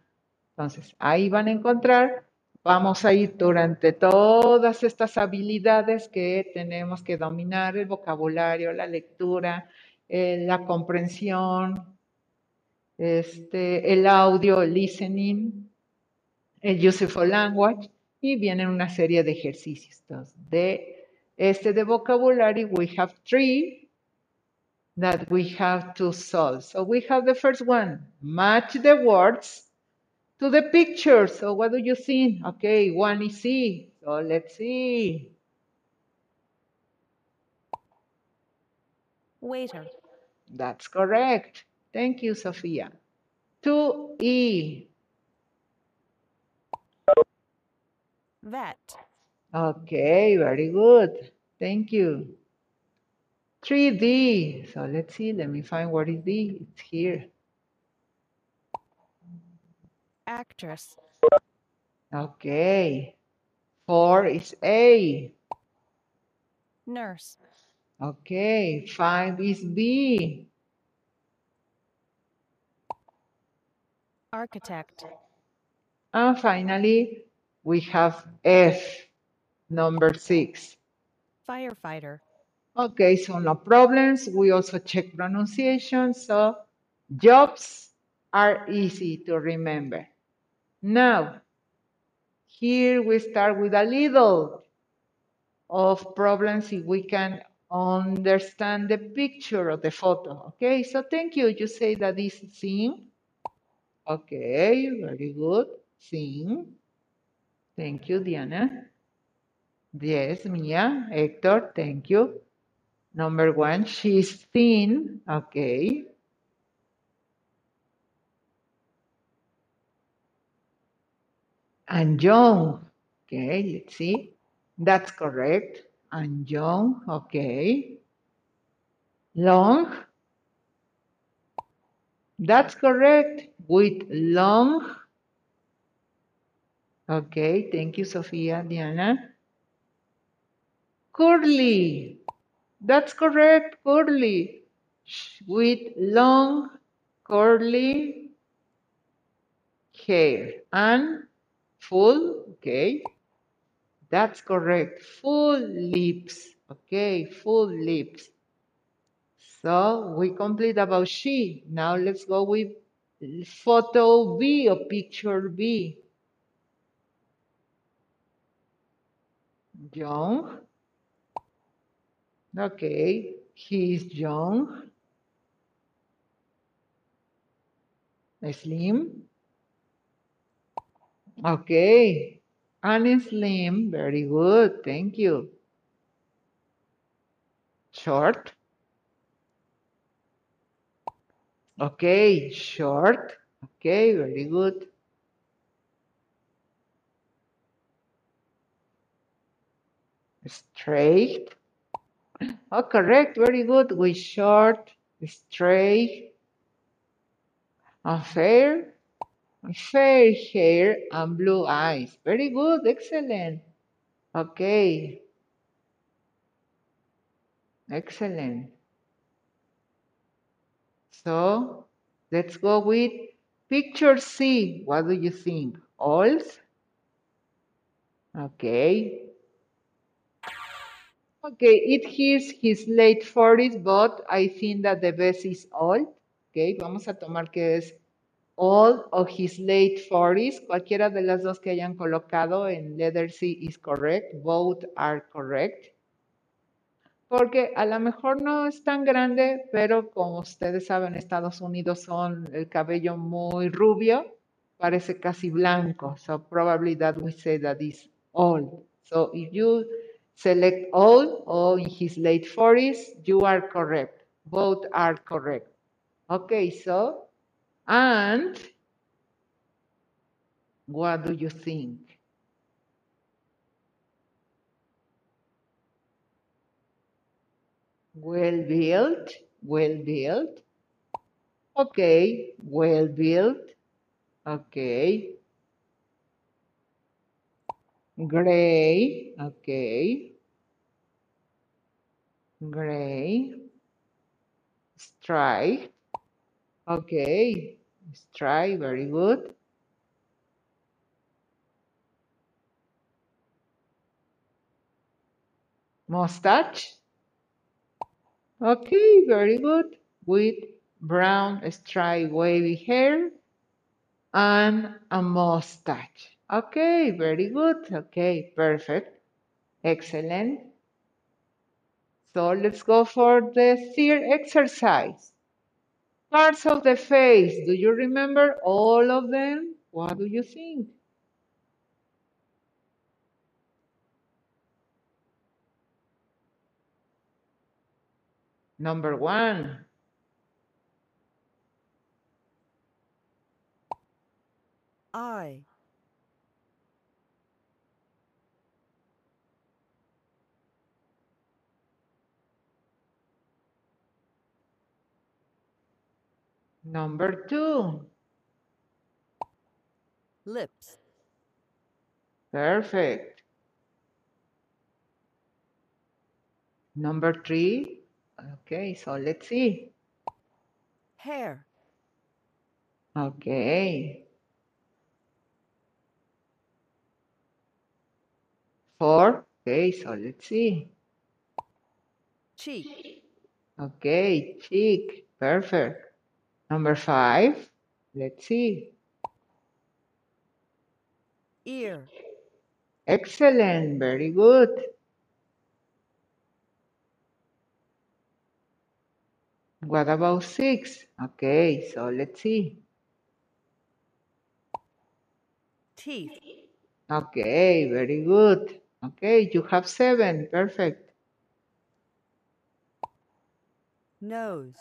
Entonces, ahí van a encontrar, vamos a ir durante todas estas habilidades que tenemos que dominar, el vocabulario, la lectura, eh, la comprensión, este, el audio, el listening, el useful language, y vienen una serie de ejercicios. Entonces, de este de vocabulary, we have three that we have to solve. So we have the first one, match the words to the pictures. So what do you think? Okay, one is C. So let's see. Waiter. That's correct. Thank you, Sophia. 2E. Vet. Okay, very good. Thank you. 3D. So let's see. Let me find what is D. It's here. Actress. Okay. 4 is A. Nurse. Okay. 5 is B. Architect. And finally, we have F, number 6. Firefighter. Okay, so no problems. We also check pronunciation. So jobs are easy to remember. Now, here we start with a little of problems if we can understand the picture of the photo. Okay, so thank you. You say that is sing. Okay, very good. Sing. Thank you, Diana. Yes, Mia. Hector, thank you. Number one, she's thin. Okay. And young. Okay, let's see. That's correct. And young. Okay. Long. That's correct. With long. Okay, thank you, Sofia, Diana. Curly. That's correct, curly. With long, curly hair and full, okay. That's correct. Full lips, okay, full lips. So we complete about she. Now let's go with photo B or picture B. Young. Okay, he is young. Slim. Okay, and slim. Very good. Thank you. Short. Okay, short. Okay, very good. Straight. Oh, correct. Very good. With short, straight, fair, fair hair and blue eyes. Very good. Excellent. Okay. Excellent. So let's go with picture C. What do you think? Alls? Okay. Okay, it is his late 40s, but I think that the best is old. Okay, vamos a tomar que es old o his late 40s. Cualquiera de las dos que hayan colocado en letter C is correct. Both are correct. Porque a lo mejor no es tan grande, pero como ustedes saben, Estados Unidos son el cabello muy rubio, parece casi blanco. So probably that we say that is old. So if you select all, or in his late 40s, you are correct. Both are correct. Okay, so, and what do you think? Well built, well built. Okay, well built. Okay. Gray, okay. Gray. Stripe. Okay, stripe, very good. Mustache. Okay, very good. With brown stripe wavy hair and a mustache. Okay, very good. Okay, perfect. Excellent. So let's go for the third exercise. Parts of the face. Do you remember all of them? What do you think? Number one. Eye. Number two. Lips. Perfect. Number three. Okay, so let's see. Hair. Okay. Four. Okay, so let's see. Cheek. Okay, cheek. Perfect. Number five. Let's see. Ear. Excellent. Very good. What about six? Okay, so let's see. Teeth. Okay, very good. Okay, you have seven. Perfect. Nose.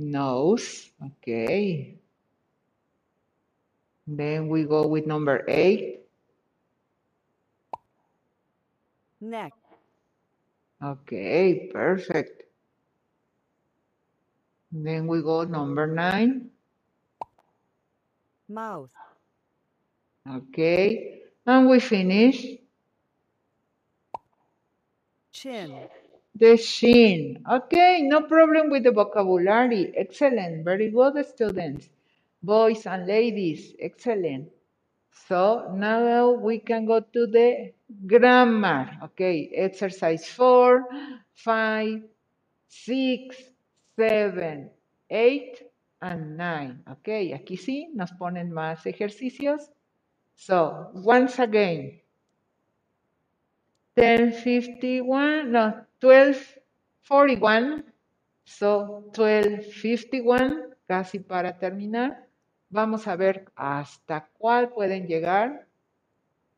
Nose. Okay. Then we go with number eight. Neck. Okay, perfect. Then we go number nine. Mouth. Okay. And we finish Chin. The shin. Okay, no problem with the vocabulary. Excellent. Very good, students. Boys and ladies, excellent. So now we can go to the grammar. Okay, exercise four, five, six, seven, eight, and nine. Okay, aquí sí nos ponen más ejercicios. So, once again, 1051, no, 1241. So, 1251, casi para terminar. Vamos a ver hasta cuál pueden llegar.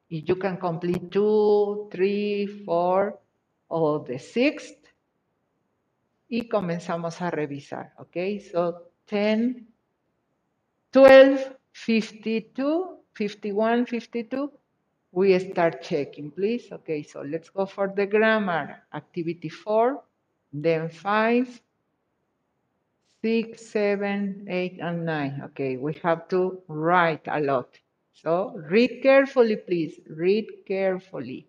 Y you can complete two, three, four, or the sixth. Y comenzamos a revisar, ¿ok? So, 10, 12, 52, 51, 52. We start checking, please. Okay, so let's go for the grammar. Activity four, then five, six, seven, eight, and nine. Okay, we have to write a lot. So read carefully, please. Read carefully.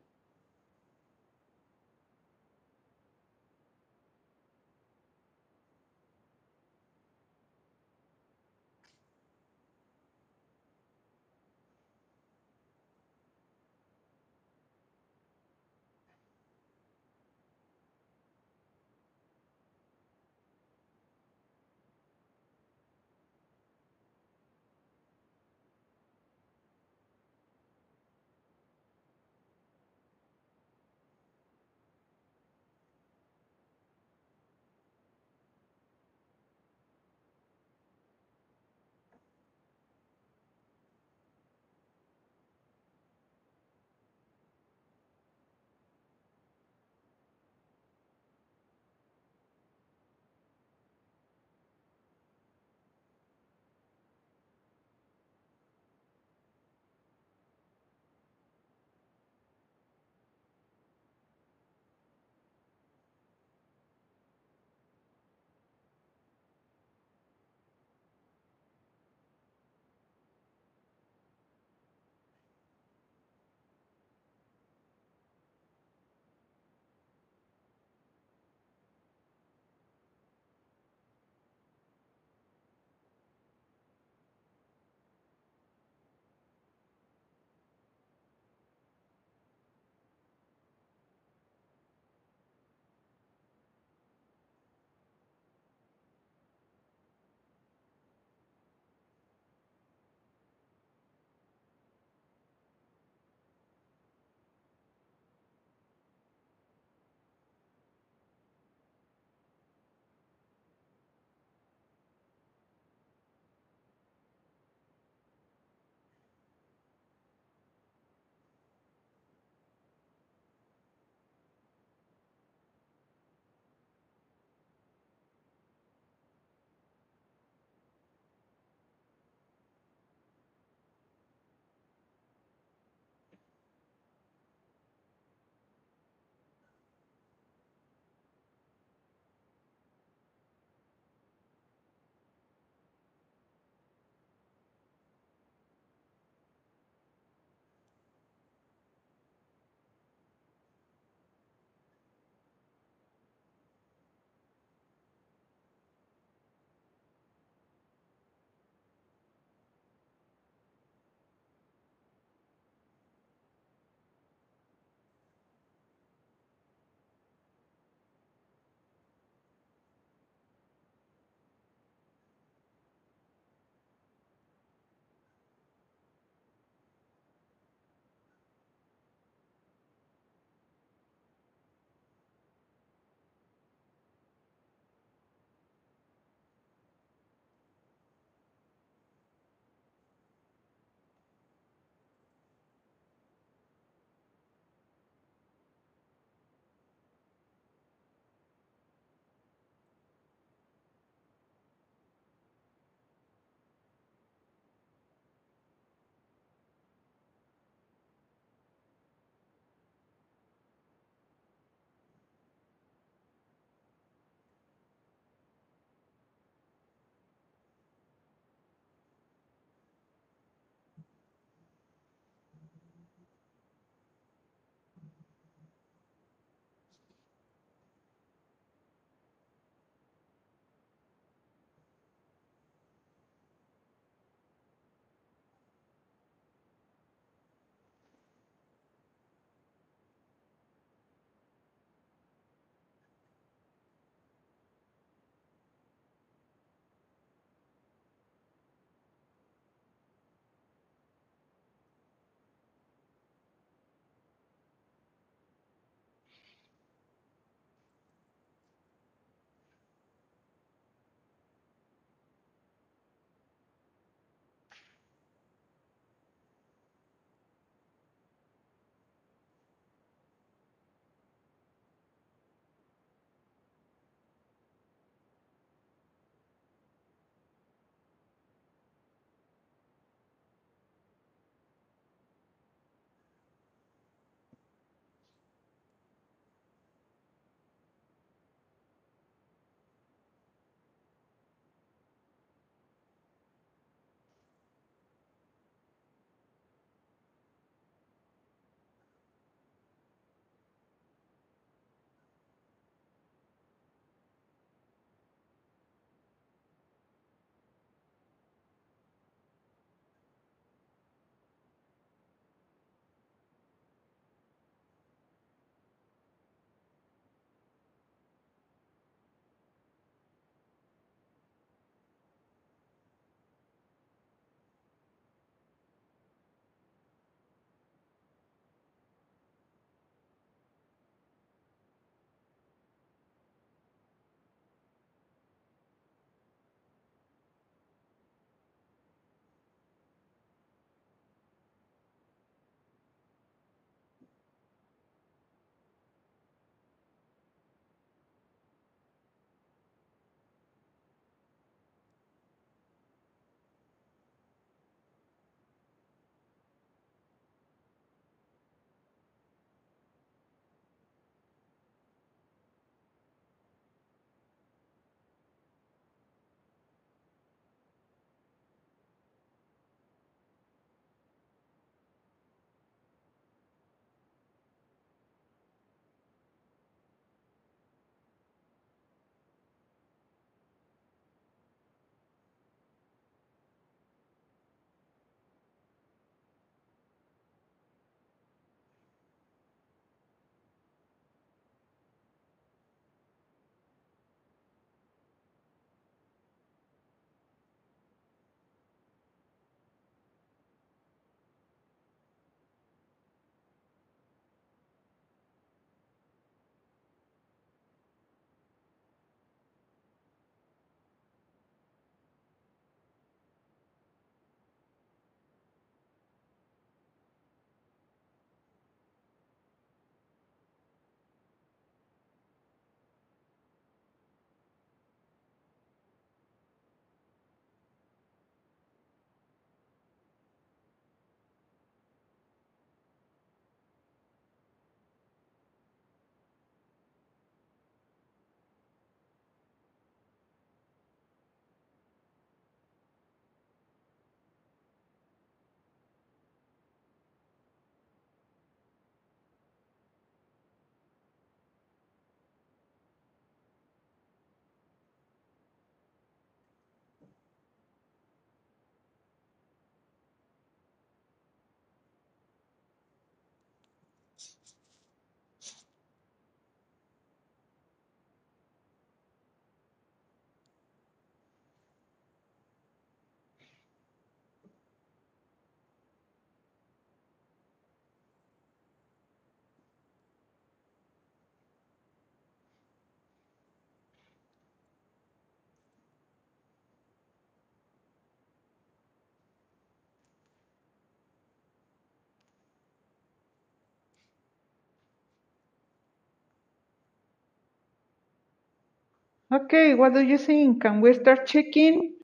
Okay, what do you think? Can we start checking?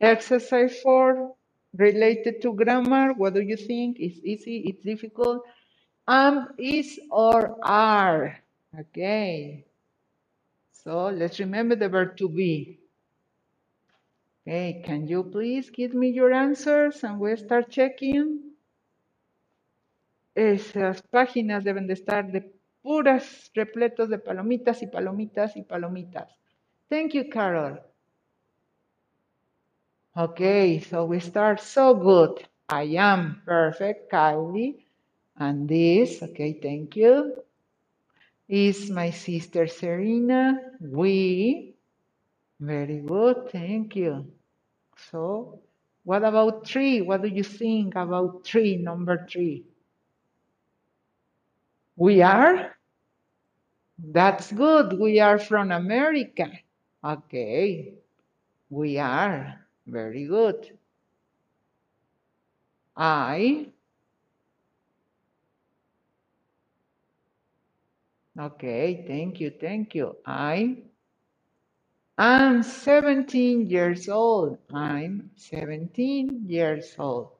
Exercise four related to grammar. What do you think? It's easy, it's difficult. Am, is, or are. Okay. So let's remember the verb to be. Okay, can you please give me your answers and we'll start checking? Esas páginas deben de estar de puras, repletos de palomitas y palomitas y palomitas. Thank you, Carol. Okay, so we start so good. I am perfect, Kylie. And this, okay, thank you. Is my sister Serena. We. Very good, thank you. So, what about three? What do you think about three, number three? We are? That's good. We are from America. Okay. We are. Very good. I. Okay, thank you, thank you. I am 17 years old. I'm 17 years old.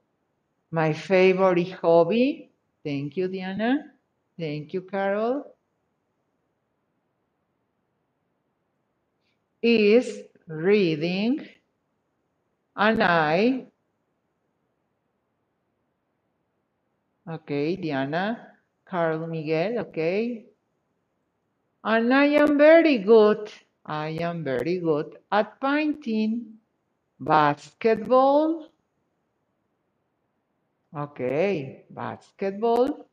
My favorite hobby. Thank you, Diana. Thank you, Carol. Is reading. And I. Okay, Diana. Carl Miguel, okay. And I am very good. I am very good at painting, basketball. Okay, basketball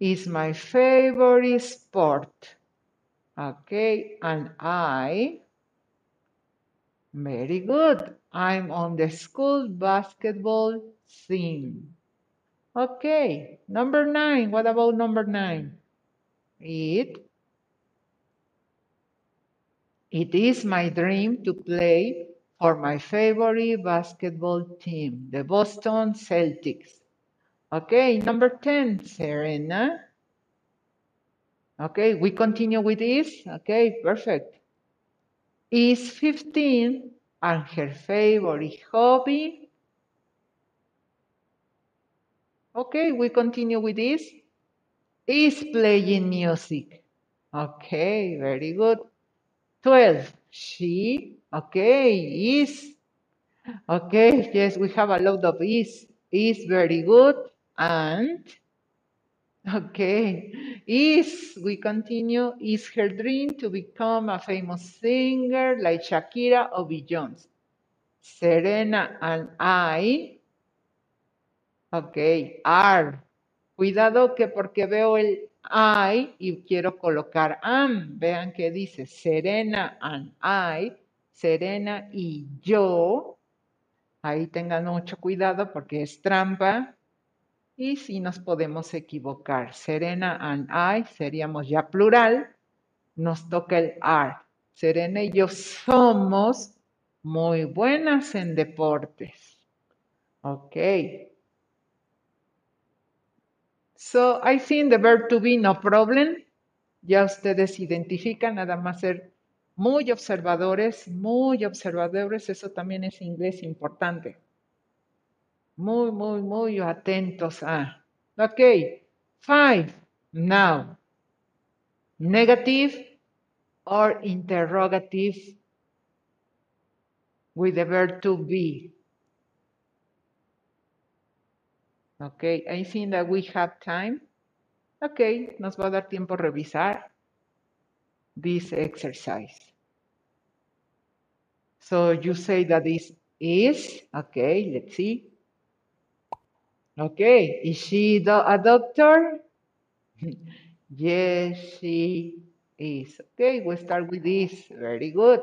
is my favorite sport. Okay, and I, very good. I'm on the school basketball team. Okay, number nine. What about number nine? It. It is my dream to play for my favorite basketball team, the Boston Celtics. Okay, number 10, Serena. Okay, we continue with this. Okay, perfect. Is 15 and her favorite hobby. Okay, we continue with this. Is playing music. Okay, very good. 12. She, okay, is. Okay, yes, we have a lot of is. Is very good. And, okay, is, we continue, is her dream to become a famous singer like Shakira or Beyoncé. Serena and I, okay, are. Cuidado que porque veo el I y quiero colocar am. Vean que dice Serena and I, Serena y yo. Ahí tengan mucho cuidado porque es trampa. Y si nos podemos equivocar. Serena and I seríamos ya plural. Nos toca el are. Serena y yo somos muy buenas en deportes. Ok. So I think the verb to be no problem. Ya ustedes identifican, nada más ser muy observadores, muy observadores, eso también es inglés importante. Muy, muy, muy atentos a. Ok, five. Now, negative or interrogative with the verb to be. Okay, I think that we have time. Okay, nos va a dar tiempo a revisar this exercise. So you say that this is, okay, let's see. Okay, is she do a doctor? yes, she is. Okay, we start with this. Very good.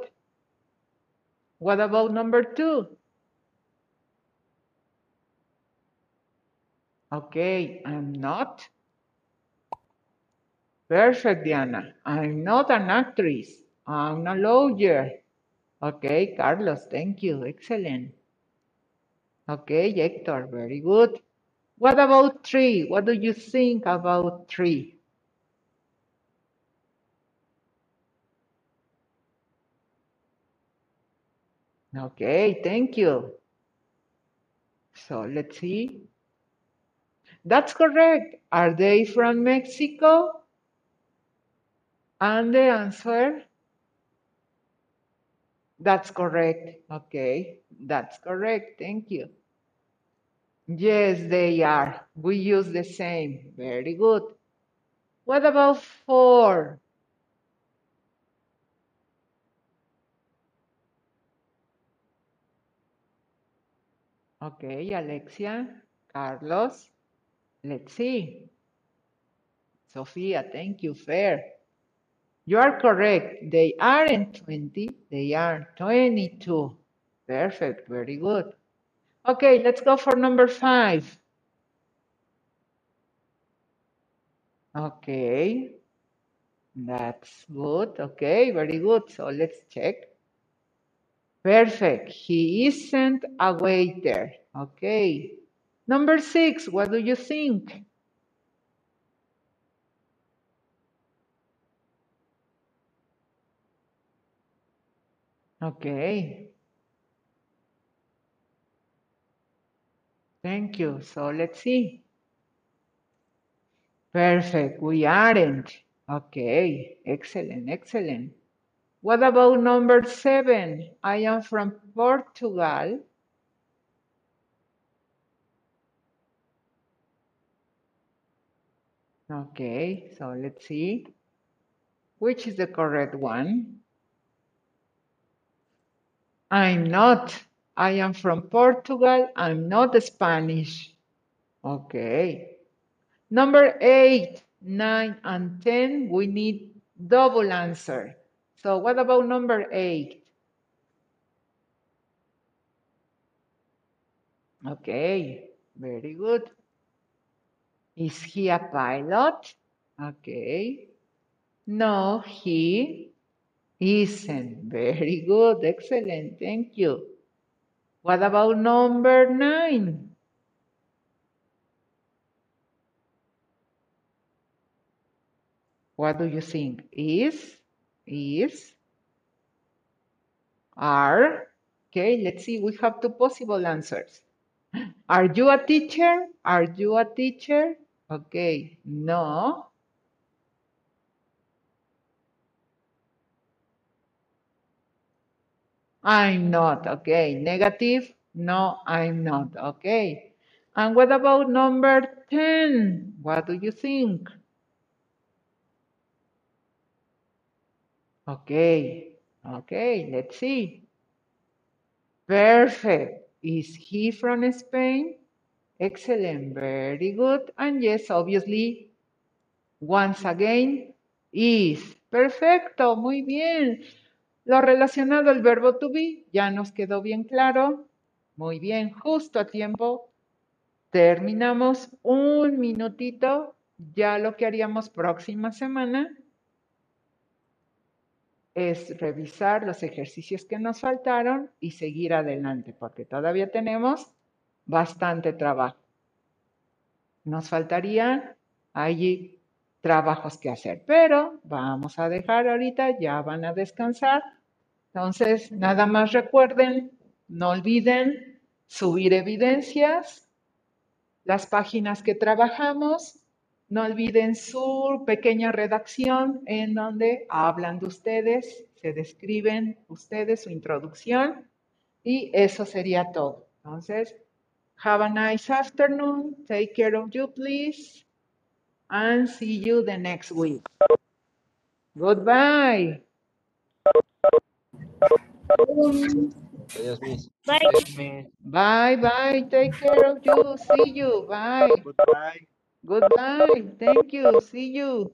What about number two? Okay, I'm not. Perfect, Diana. I'm not an actress. I'm a lawyer. Okay, Carlos, thank you. Excellent. Okay, Hector, very good. What about three? What do you think about three? Okay, thank you. So let's see. That's correct. Are they from Mexico? And the answer? That's correct. Okay, that's correct. Thank you. Yes, they are. We use the same. Very good. What about four? Okay, Alexia, Carlos. Let's see. Sophia, thank you. Fair. You are correct. They aren't 20, they are 22. Perfect, very good. Okay, let's go for number five. Okay, that's good. Okay, very good. So let's check. Perfect. He isn't a waiter. Okay. Number six, what do you think? Okay. Thank you. So let's see. Perfect. We aren't. Okay. Excellent. Excellent. What about number seven? I am from Portugal. Okay, so let's see. Which is the correct one? I'm not. I am from Portugal. I'm not Spanish. Okay. Number eight, nine, and 10, we need double answer. So what about number eight? Okay, very good. Is he a pilot? Okay. No, he isn't. Very good, excellent, thank you. What about number nine? What do you think? Is, is, are? Okay, let's see, we have two possible answers. Are you a teacher? Are you a teacher? Okay, no. I'm not. Okay, negative. No, I'm not. Okay. And what about number 10? What do you think? Okay, okay, let's see. Perfect. Is he from Spain? Excellent, very good. And yes, obviously, once again, is. Perfecto, muy bien. Lo relacionado al verbo to be ya nos quedó bien claro. Muy bien, justo a tiempo. Terminamos un minutito. Ya lo que haríamos próxima semana es revisar los ejercicios que nos faltaron y seguir adelante, porque todavía tenemos bastante trabajo. Nos faltarían allí trabajos que hacer, pero vamos a dejar ahorita, ya van a descansar. Entonces, nada más recuerden, no olviden subir evidencias, las páginas que trabajamos, no olviden su pequeña redacción en donde hablan de ustedes, se describen ustedes su introducción y eso sería todo. Entonces, have a nice afternoon. Take care of you, please. And see you the next week. Goodbye. Adiós, Miss. Bye, bye. Take care of you. See you. Bye. Goodbye. Goodbye. Thank you. See you.